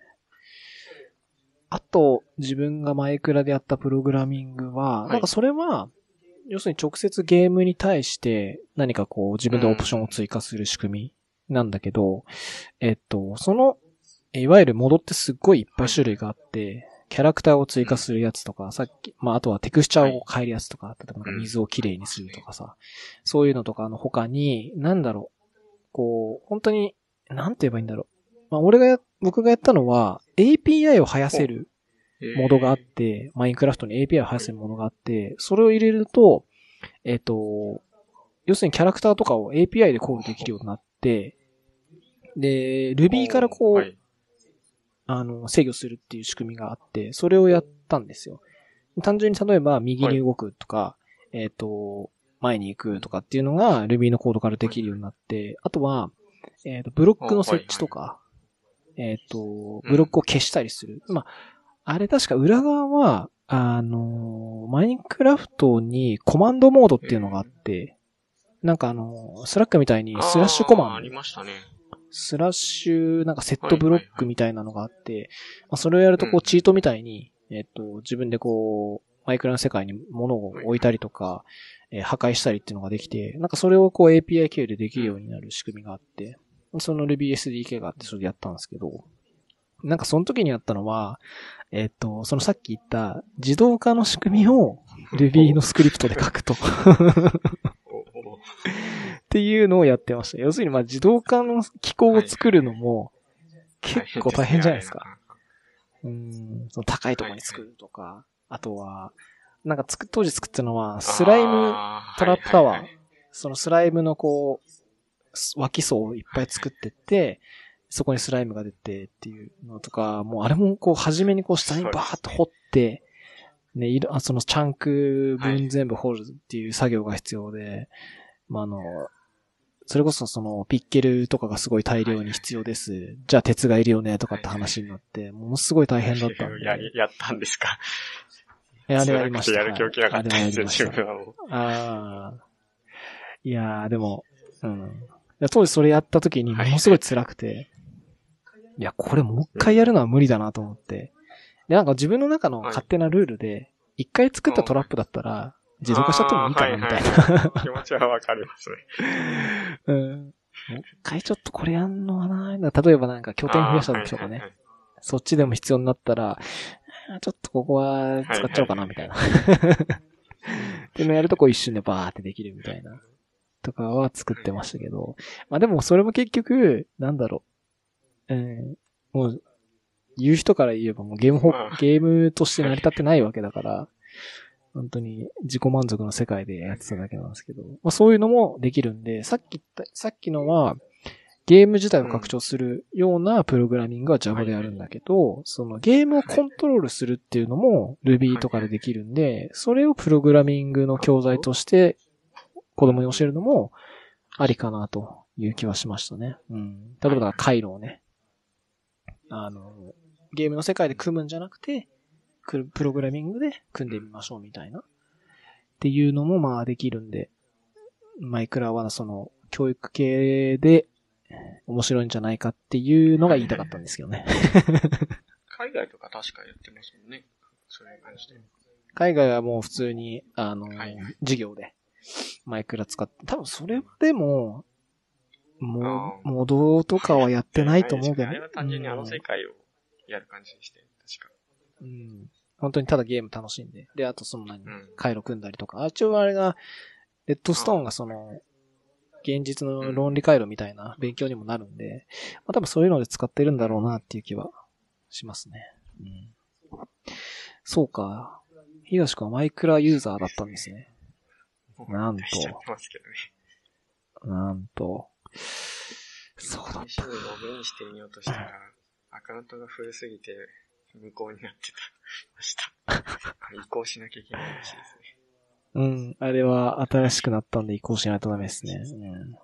あと、自分がマイクラでやったプログラミングは、はいなんかそれは、要するに直接ゲームに対して何かこう自分でオプションを追加する仕組みなんだけど、えっと、その、いわゆるモードってすっごいいっぱい種類があって、キャラクターを追加するやつとか、さっき、まあ、あとはテクスチャーを変えるやつとか、例えば水をきれいにするとかさ、そういうのとかの他に、なんだろう、こう、本当に、なんて言えばいいんだろう。まあ、俺がや、僕がやったのは、API を生やせるモードがあって、マインクラフトに API を生やせるものがあって、それを入れると、えっ、と、要するにキャラクターとかを API でコールできるようになって、で、Ruby からこう、はいあの、制御するっていう仕組みがあって、それをやったんですよ。単純に例えば右に動くとか、えっ、と、前に行くとかっていうのが Ruby のコードからできるようになって、あとは、えっ、と、ブロックの設置とか、えっ、と、ブロックを消したりする。まあ、あれ確か裏側は、あの、マインクラフトにコマンドモードっていうのがあって、なんかあの、スラックみたいにスラッシュコあーあマンド、りましたね。スラッシュ、なんかセットブロックみたいなのがあって、まあ、それをやるとこうチートみたいに、えっと、自分でこう、マイクラの世界に物を置いたりとか、えー破壊したりっていうのができて、なんかそれをこう API 経由でできるようになる仕組みがあって、その Ruby SDK があってそれでやったんですけど、なんかその時にやったのは、えっと、そのさっき言った自動化の仕組みを Ruby のスクリプトで書くと。っていうのをやってました。要するに、まあ、自動化の機構を作るのも、結構大変じゃないですか。。うん、その高いところに作るとか、あとは、なんかつく、当時作ったのは、スライム、トラップタワー。そのスライムのこう、す脇層をいっぱい作ってって、そこにスライムが出てっていうのとか、もうあれもこう、初めにこう下にバーッと掘って、ね、いろあそのチャンク分全部掘るっていう作業が必要で、まあ、あの、それこそそのピッケルとかがすごい大量に必要です。じゃあ鉄がいるよねとかって話になって、ものすごい大変だったんで。やりやったんですか？いやあれはやりました。やる気起きなかったんですよ、自分はもう。ああ。いやー、でも、うん。当時それやった時にものすごい辛くて、いや、これもう一回やるのは無理だなと思って。で、なんか自分の中の勝手なルールで、一回作ったトラップだったら、自動化しちゃってもいいかな、みたいな。な。[laughs] 気持ちはわかりますね。うん。もう一回ちょっとこれやんのはな例えばなんか拠点増やした時とかねあーはいはいはいそっちでも必要になったら、ちょっとここは使っちゃおうかな、みたいな。[laughs] っていうのやるとこう一瞬でバーってできるみたいな。とかは作ってましたけど。まあでもそれも結局、なんだろう。うん。もう、言う人から言えばもうゲームゲームとして成り立ってないわけだから、本当に自己満足の世界でやってただけなんですけど、まあそういうのもできるんで、さっき言った、さっきのは、ゲーム自体を拡張するようなプログラミングは Java でやるんだけど、そのゲームをコントロールするっていうのも Ruby とかでできるんで、それをプログラミングの教材として子供に教えるのもありかなという気はしましたね。うん。例えばだから回路をね、あの、ゲームの世界で組むんじゃなくて、プログラミングで組んでみましょうみたいな。っていうのもまあできるんで、マイクラはその教育系で面白いんじゃないかっていうのが言いたかったんですけどね。海外とか確かやってますもんね。それに関して。海外はもう普通に、あの、はい授業でマイクラ使って、多分それはでも、もう、モードとかはやってないと思うけどあれは単純にあの世界をやる感じにして。うん。本当にただゲーム楽しんで。で、あとその何、うん回路組んだりとか。あ、一応あれが、レッドストーンがその、現実の論理回路みたいな勉強にもなるんで、まあ多分そういうので使ってるんだろうなっていう気はしますね。うん。そうか。東君はマイクラユーザーだったんですね。なんと。なんと。そうだっすぐログインしてみようとしたら、アカウントが古すぎて、無効になってた、ました。移行しなきゃいけないらしいですね。うん。あれは新しくなったんで移行しないとダメですね。うん。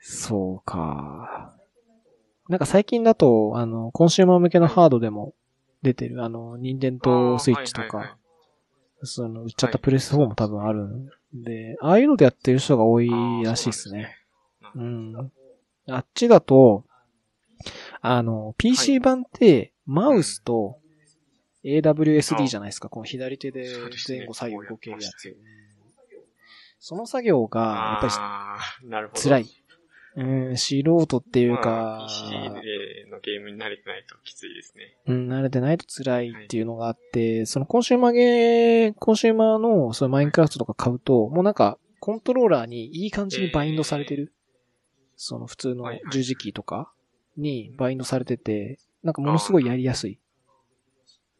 そうか。なんか最近だと、あの、コンシューマー向けのハードでも出てる、あの、ニンテンドースイッチとあーはいはいはか、その、売っちゃったプレス4も多分あるんで、ああいうのでやってる人が多いらしいですね。あうん。あっちだと、あの、PC 版って、マウスと AWSD じゃないですか。この左手で前後左右動けるやつ。その作業が、やっぱり。辛い。うん、素人っていうまあか、PC でのゲームに慣れてないときついですね。うん、慣れてないと辛いっていうのがあって、そのコンシューマーゲー、コンシューマーのそのマインクラフトとか買うと、もうなんか、コントローラーにいい感じにバインドされてる。その普通の十字キーとかにバインドされてて、なんかものすごいやりやすい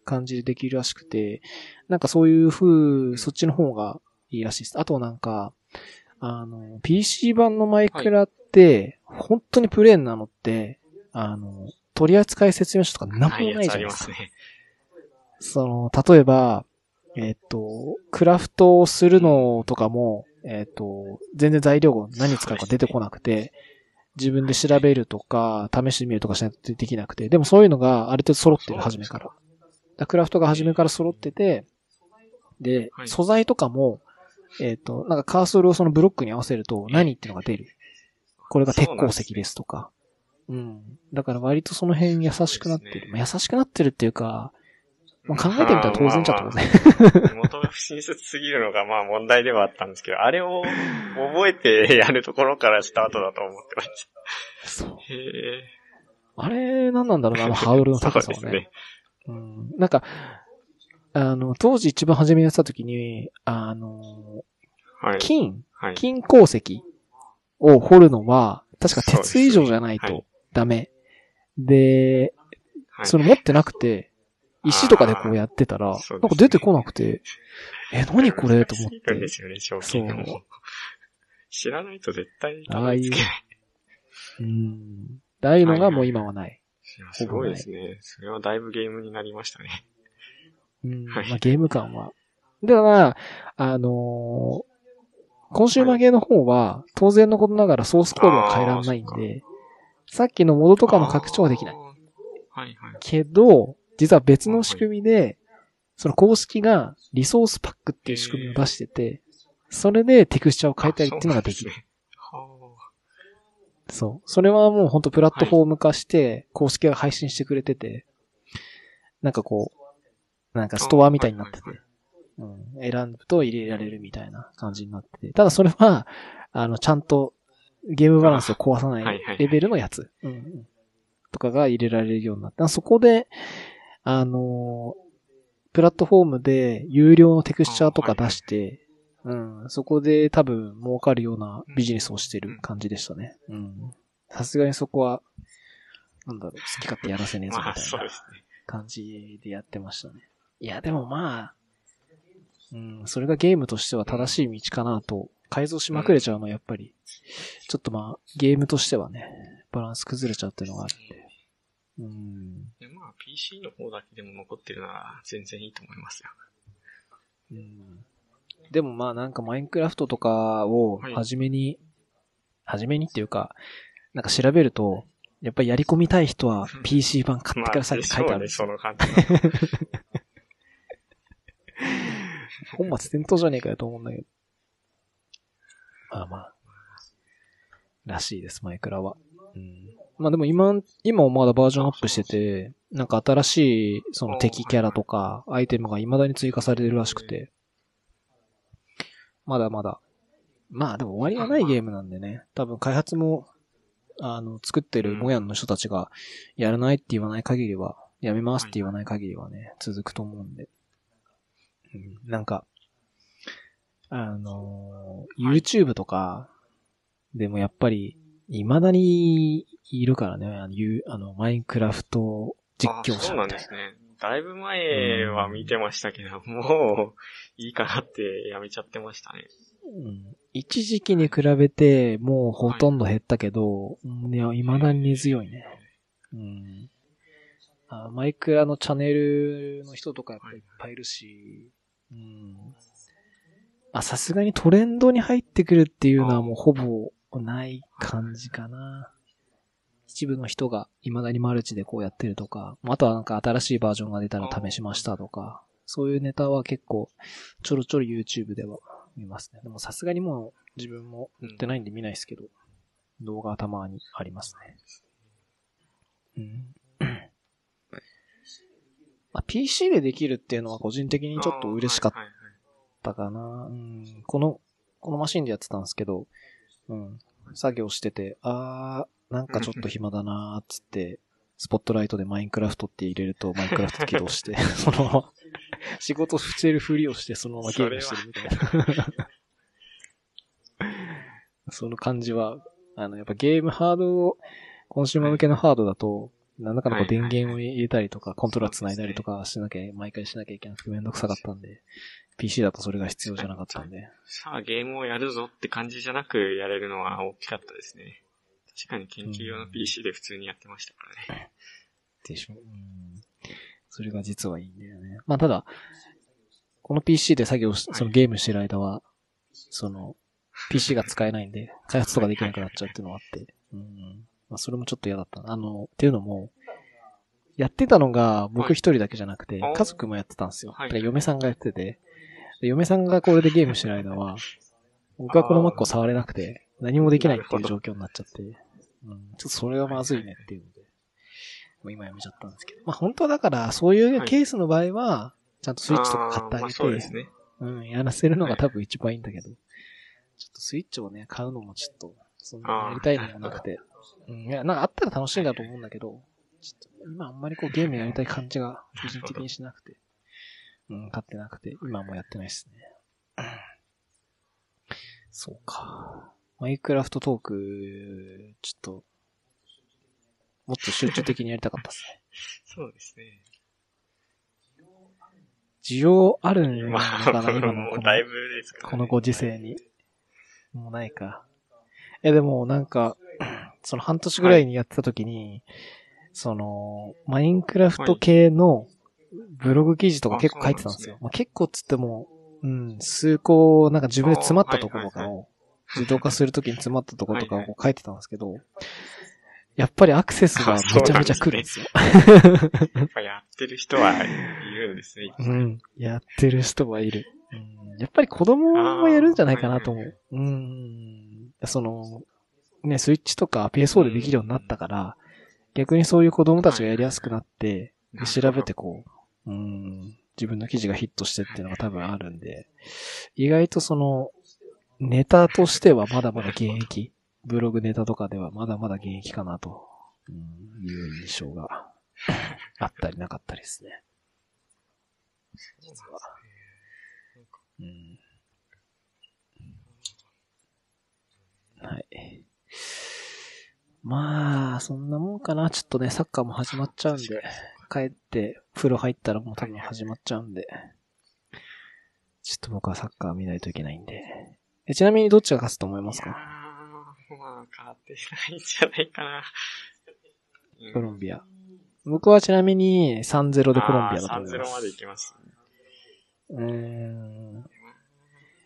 感じでできるらしくて、なんかそういう風、そっちの方がいいらしいです。あとなんか、あの、PC 版のマイクラって、本当にプレーンなのって、あの、取扱説明書とか何もないじゃないですすね。その、例えば、えっ、と、クラフトをするのとかも、えっ、と、全然材料が何使うか出てこなくて、自分で調べるとか、試してみるとかしないとできなくて、でもそういうのがある程度揃ってる、初めから。クラフトが初めから揃ってて、で、はい素材とかも、えっ、と、なんかカーソルをそのブロックに合わせると何っていうのが出る。これが鉄鉱石ですとか。うん。だから割とその辺優しくなってる。まあ優しくなってるっていうか、まあ、考えてみたら当然じゃ当然。然。元が不親切すぎるのがまあ問題ではあったんですけど、あれを覚えてやるところからスタートだと思ってましそう。た。へえ。あれ、何なんだろうな、あの [laughs] ハードルの高さはね。そうですね。うん。なんか、あの、当時一番初めにやってた時に、あの、はい。金、はい。金鉱石を掘るのは、確か鉄以上じゃないとダメ。で、はいそれ持ってなくて、石とかでこうやってたら、なんか出てこなくて、え、何これ？[laughs] と思っ難しいんでて。すよね、証券でそうも。知らないと絶対ああいう。うん。ああいうのがもう今はない。すごいですね。それはだいぶゲームになりましたね。うん。はいまあ、ゲーム感は。だから、あのーコンシューマーゲーの方は、当然のことながらソースコードは変えらんないんで、さっきのモードとかの拡張はできない。はいはい。けど、実は別の仕組みで、その公式がリソースパックっていう仕組みを出してて、それでテクスチャーを変えたりっていうのができる。あそうそれはもう本当プラットフォーム化して、公式が配信してくれてて、なんかこう、なんかストアみたいになっててはい、うん、選ぶと入れられるみたいな感じになってて。ただそれは、あの、ちゃんとゲームバランスを壊さなはいレベルのやつ、うんうん。とかが入れられるようになった。そこで、あのープラットフォームで有料のテクスチャーとか出して、うん、そこで多分儲かるようなビジネスをしてる感じでしたね。うん。さすがにそこは、なんだろう、好き勝手やらせねえぞみまあたいな。[laughs] 感じでやってましたね。いや、でもまあ、うん、それがゲームとしては正しい道かなと、改造しまくれちゃうのはやっぱり、ちょっとまあ、ゲームとしてはね、バランス崩れちゃうっていうのがあるんで。うん。でまあ PC の方だけでも残ってるなら全然いいと思いますよ。うんでもまあなんかマインクラフトとかをはい初めに、初めにっていうか、なんか調べると、やっぱりやり込みたい人は [laughs] PC 版買ってくださいって書いてあるんでしょうね、ですよ。その感じ。[laughs] 本末転倒じゃねえかよと思うんだけど。まあまあ。らしいです、マイクラは。うん。まあでも今、今もまだバージョンアップしてて、なんか新しい、その敵キャラとか、アイテムが未だに追加されてるらしくて。まだまだ。まあでも終わりがないゲームなんでね。多分開発も、あの、作ってるモヤンの人たちが、やらないって言わない限りは、やめますって言わない限りはね、続くと思うんで。うん、なんか、あの YouTube とか、でもやっぱり、未だにいるからね、あの、ゆあのマインクラフト実況あそうなん者みたいな。ですね。だいぶ前は見てましたけど、もう、いいかなってやめちゃってましたね。うん一時期に比べて、もうほとんど減ったけど、うんいや、未だに根強いね。うん。あマイクラのチャンネルの人とかやっぱりいっぱいいるし、うん。あ、さすがにトレンドに入ってくるっていうのはもうほぼない感じかな。一部の人が未だにマルチでこうやってるとか、あとはなんか新しいバージョンが出たら試しましたとか、そういうネタは結構ちょろちょろ YouTube では見ますね。でもさすがにもう自分もうんやってないんで見ないですけど、動画はたまにありますね。うん。まあ、PC でできるっていうのは個人的にちょっと嬉しかったかな。うん。この、このマシンでやってたんですけど、うん。作業してて、あー、なんかちょっと暇だなーっつって、スポットライトでマインクラフトって入れるとマインクラフト起動して、[laughs] そのまま、仕事してるふりをしてそのままゲームしてるみたいな。その感じは、あの、やっぱゲームハードを、コンシューマー向けのハードだと、なんだかのこう電源を入れたりとか、コントローラー繋いだりとかしなきゃ、毎回しなきゃいけなくてめんどくさかったんで、PC だとそれが必要じゃなかったんで。さあ、ゲームをやるぞって感じじゃなくやれるのは大きかったですね。確かに研究用の PC で普通にやってましたからね。でしょ。うん。それが実はいいんだよね。まあただ、この PC で作業し、そのゲームしてる間は、その、PC が使えないんで、開発とかできなくなっちゃうっていうのがあって、うん。まあそれもちょっと嫌だったな。あの、っていうのも、やってたのが僕一人だけじゃなくて、はい家族もやってたんですよ。はい嫁さんがやってて、で嫁さんがこれでゲームしてる間は、僕はこの Mac を触れなくて、何もできないっていう状況になっちゃって、うん、ちょっとそれはまずいねっていうので、もう今やめちゃったんですけど。まあ本当はだから、そういうケースの場合は、ちゃんとスイッチとか買ってあげて、そうですね。うん、やらせるのが多分一番いいんだけど、ちょっとスイッチをね、買うのもちょっと、そんなにやりたいのもなくて、うん、いや、なんかあったら楽しいんだと思うんだけど、ちょっと今あんまりこうゲームやりたい感じが個人的にしなくて、うん、買ってなくて、今はもうやってないですね。そうか。マイクラフトトーク、ちょっと、もっと集中的にやりたかったですね。[laughs] そうですね。需要あるのまかな、あ、今のこのだいぶですから、ね。このご時世に。もうないか。え、でもなんか、[clears throat] その半年ぐらいにやってた時に、その、マインクラフト系のブログ記事とか結構書いてたんですよ。あまあ、結構っつっても、うん、数個、なんか自分で詰まったところを、自動化するときに詰まったところとかを書いてたんですけど、やっぱりアクセスがめちゃめちゃ来るんですよ。やっぱやってる人はいるんですね。[laughs] うん。やってる人はいる。うん、やっぱり子供もやるんじゃないかなと思う。うん。その、ね、スイッチとか PS4 でできるようになったから、逆にそういう子供たちがやりやすくなって、で調べてこう、うん、自分の記事がヒットしてっていうのが多分あるんで、意外とその、ネタとしてはまだまだ現役。ブログネタとかではまだまだ現役かなと、うん、いう印象があったりなかったりですね。実は。うん。はい。まあ、そんなもんかな。ちょっとね、サッカーも始まっちゃうんで、帰って風呂入ったらもう多分始まっちゃうんで、ちょっと僕はサッカー見ないといけないんで。えちなみにどっちが勝つと思いますか？まあ、変わってないんじゃないかな。コロンビア。僕はちなみに3-0でコロンビアだと思い3-0ま。ますでいきます。うーん。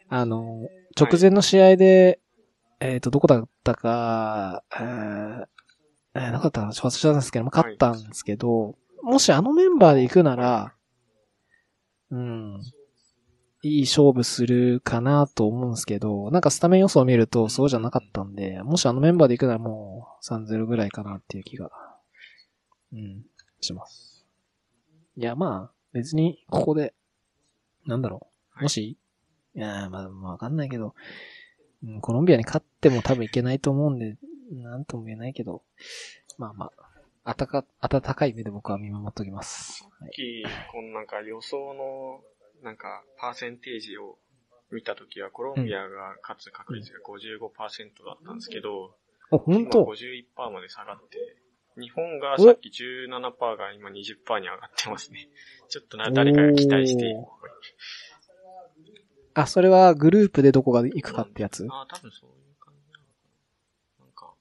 あの、直前の試合で、えっ、と、どこだったか、えー、えーなかったかなちょっと忘れたんですけど、まあ、勝ったんですけど、もしあのメンバーで行くなら、うん、いい勝負するかなと思うんですけど、なんかスタメン予想を見るとそうじゃなかったんで、もしあのメンバーで行くならもう3-0ぐらいかなっていう気が、うん、します。いや、まあ、別にここで、なんだろう。もし、いやーまあ、まあわかんないけど、うん、コロンビアに勝っても多分いけないと思うんで、なんとも言えないけど、まあまあ、あたか、温かい目で僕は見守っておきます。はい、き、このなんか予想の、なんか、パーセンテージを見たときは、コロンビアが勝つ確率が55%だったんですけど、お、本今当51%まで下がって、日本がさっき17%が今20%に上がってますね。[laughs] ちょっとな、誰かが期待してあ、それはグループでどこが行くかってやつ？ああ、多分そういう感じなのかな。なんか、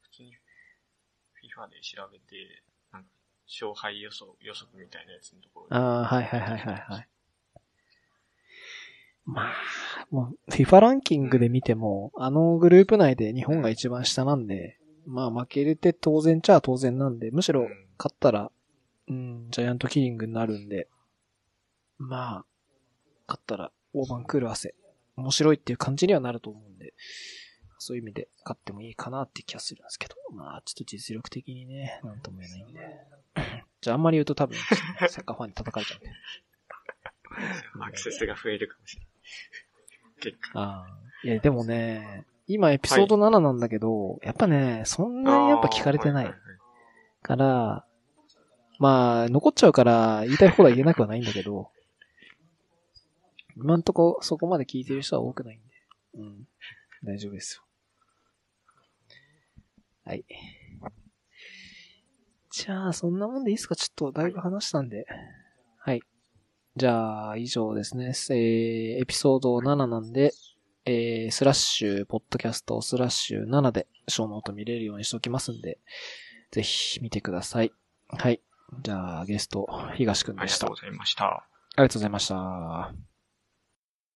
普通に FIFA で調べて、なんか、勝敗予想、予測みたいなやつのところにああ、はいはいはいはいはい。まあ、もう、FIFA ランキングで見ても、あのグループ内で日本が一番下なんで、まあ負けれて当然ちゃ当然なんで、むしろうん勝ったら、うん、ジャイアントキリングになるんで、まあ、勝ったら大盤クール汗、面白いっていう感じにはなると思うんで、そういう意味で買ってもいいかなって気がするんですけど、まあ、ちょっと実力的にね、なんとも言えないんで。じゃああんまり言うと多分、サッカーファンに叩かれちゃうんで。アクセスが増えるかもしれない。結果。ああ。いや、でもね、今エピソード7なんだけど、やっぱね、そんなにやっぱ聞かれてないから、まあ、残っちゃうから言いたい放題言えなくはないんだけど、[laughs] 今んとこそこまで聞いてる人は多くないんで、うん。大丈夫ですよ。はい。じゃあ、そんなもんでいいですか？ちょっとだいぶ話したんで。はい。じゃあ、以上ですね。えーエピソード7なんで、えースラッシュ、ポッドキャスト、スラッシュ7で、ショーノート見れるようにしておきますんで、ぜひ見てください。はい。じゃあ、ゲスト、東くんでした。ありがとうございました。ありがとうございました。